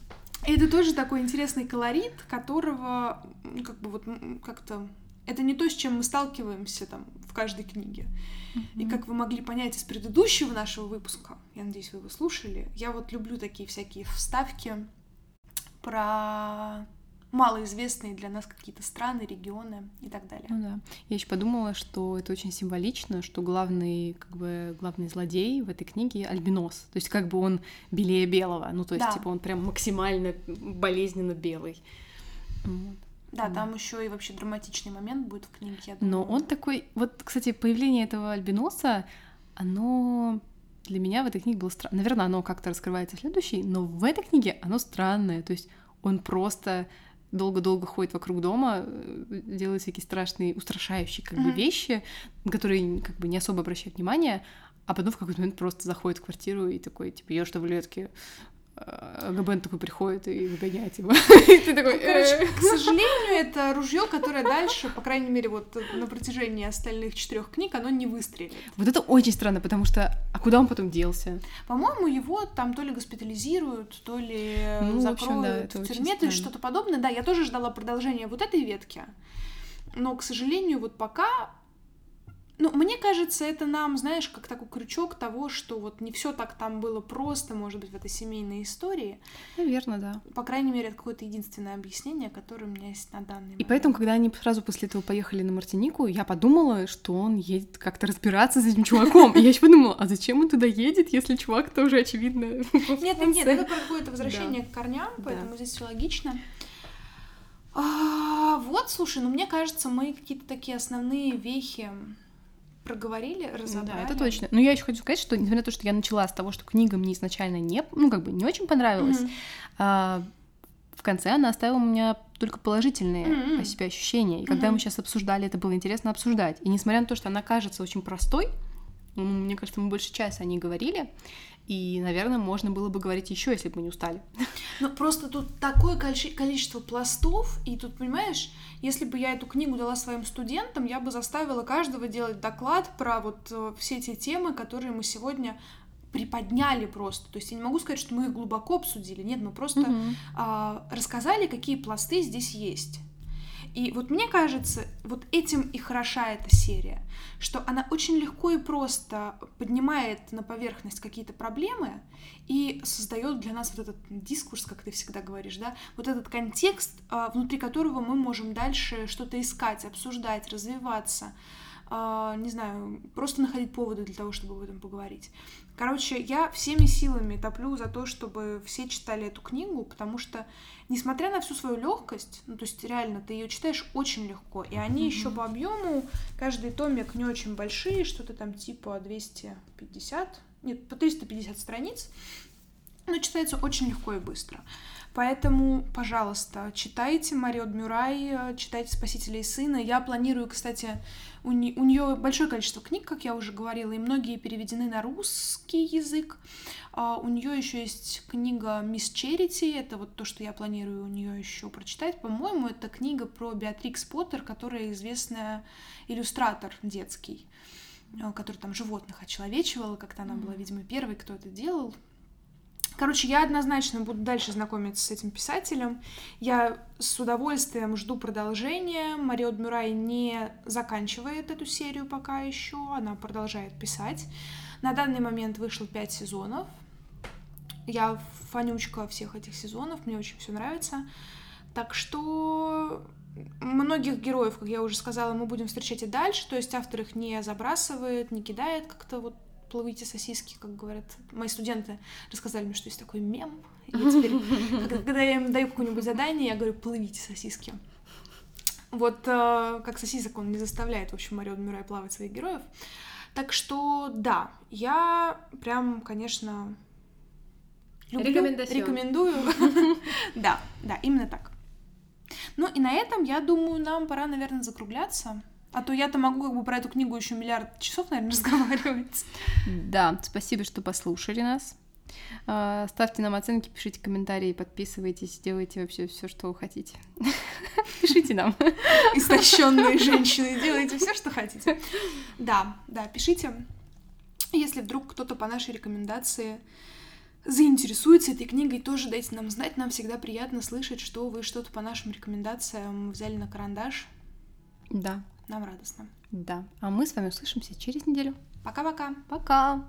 И это тоже такой интересный колорит, которого, как бы вот как-то это не то, с чем мы сталкиваемся там в каждой книге. Mm-hmm. И как вы могли понять из предыдущего нашего выпуска, я надеюсь, вы его слушали, я вот люблю такие всякие вставки про малоизвестные для нас какие-то страны, регионы и так далее. Ну да. Я еще подумала, что это очень символично, что главный, как бы, главный злодей в этой книге альбинос. То есть как бы он белее белого. Ну, то есть, да. типа, он прям максимально болезненно белый. Вот. Да, mm. там еще и вообще драматичный момент будет в книге, я думаю. Но он такой... Вот, кстати, появление этого альбиноса, оно для меня в этой книге было странно. Наверное, оно как-то раскрывается в следующей, но в этой книге оно странное. То есть он просто долго-долго ходит вокруг дома, э, делает всякие страшные, устрашающие как mm-hmm. бы вещи, которые как бы не особо обращает внимания, а потом в какой-то момент просто заходит в квартиру и такой, типа, ешь таблетки, ГБН такой приходит и выгоняет его. Ты такой... Короче, «Э». к сожалению, это ружье, которое дальше, по крайней мере, вот на протяжении остальных четырех книг, оно не выстрелит. Вот это очень странно, потому что... А куда он потом делся? По-моему, его там то ли госпитализируют, то ли ну, закроют в, общем, да, в тюрьме, то есть что-то подобное. Да, я тоже ждала продолжения вот этой ветки. Но, к сожалению, вот пока ну, мне кажется, это нам, знаешь, как такой крючок того, что вот не все так там было просто, может быть, в этой семейной истории. Наверное, да. По крайней мере, это какое-то единственное объяснение, которое у меня есть на данный момент. И поэтому, когда они сразу после этого поехали на Мартинику, я подумала, что он едет как-то разбираться с этим чуваком. И я еще подумала, а зачем он туда едет, если чувак тоже очевидно Нет, нет, нет, это какое-то возвращение к корням, поэтому здесь все логично. А, вот, слушай, ну мне кажется, мы какие-то такие основные вехи проговорили, разобрали. Да, это точно. Но я еще хочу сказать, что несмотря на то, что я начала с того, что книга мне изначально не, ну как бы не очень понравилась, mm-hmm. а, в конце она оставила у меня только положительные mm-hmm. о себе ощущения. И когда mm-hmm. мы сейчас обсуждали, это было интересно обсуждать. И несмотря на то, что она кажется очень простой, мне кажется, мы больше часа о ней говорили, и, наверное, можно было бы говорить еще, если бы мы не устали. Ну, просто тут такое количество пластов, и тут, понимаешь, если бы я эту книгу дала своим студентам, я бы заставила каждого делать доклад про вот э, все те темы, которые мы сегодня приподняли просто. То есть я не могу сказать, что мы их глубоко обсудили. Нет, мы просто угу. а, рассказали, какие пласты здесь есть. И вот мне кажется, вот этим и хороша эта серия, что она очень легко и просто поднимает на поверхность какие-то проблемы и создает для нас вот этот дискурс, как ты всегда говоришь, да, вот этот контекст, а, внутри которого мы можем дальше что-то искать, обсуждать, развиваться, не знаю, просто находить поводы для того, чтобы об этом поговорить. Короче, я всеми силами топлю за то, чтобы все читали эту книгу, потому что, несмотря на всю свою легкость, ну, то есть реально ты ее читаешь очень легко, и они mm-hmm. еще по объему, каждый томик не очень большие, что-то там типа 250, нет, по 350 страниц, но читается очень легко и быстро. Поэтому, пожалуйста, читайте Марио Мюрай, читайте «Спасителя и сына». Я планирую, кстати, у, не, у нее большое количество книг, как я уже говорила, и многие переведены на русский язык. А у нее еще есть книга «Мисс Черити», это вот то, что я планирую у нее еще прочитать. По-моему, это книга про Беатрикс Поттер, которая известная иллюстратор детский который там животных очеловечивала, как-то она была, видимо, первой, кто это делал. Короче, я однозначно буду дальше знакомиться с этим писателем. Я с удовольствием жду продолжения. Марио Мюрай не заканчивает эту серию пока еще, она продолжает писать. На данный момент вышло пять сезонов. Я фанючка всех этих сезонов, мне очень все нравится. Так что многих героев, как я уже сказала, мы будем встречать и дальше, то есть автор их не забрасывает, не кидает как-то вот плывите сосиски, как говорят мои студенты, рассказали мне, что есть такой мем. И я теперь, когда я им даю какое-нибудь задание, я говорю, плывите сосиски. Вот э, как сосисок он не заставляет, в общем, Марион Мюррей плавать своих героев. Так что, да, я прям, конечно, люблю, рекомендую. Да, да, именно так. Ну и на этом, я думаю, нам пора, наверное, закругляться. А то я-то могу как бы про эту книгу еще миллиард часов, наверное, разговаривать. Да, спасибо, что послушали нас. А, ставьте нам оценки, пишите комментарии, подписывайтесь, делайте вообще все, что вы хотите. Пишите нам. Истощенные женщины, делайте все, что хотите. Да, да, пишите. Если вдруг кто-то по нашей рекомендации заинтересуется этой книгой, тоже дайте нам знать. Нам всегда приятно слышать, что вы что-то по нашим рекомендациям взяли на карандаш. Да. Нам радостно. Да. А мы с вами услышимся через неделю. Пока-пока. Пока. -пока. Пока.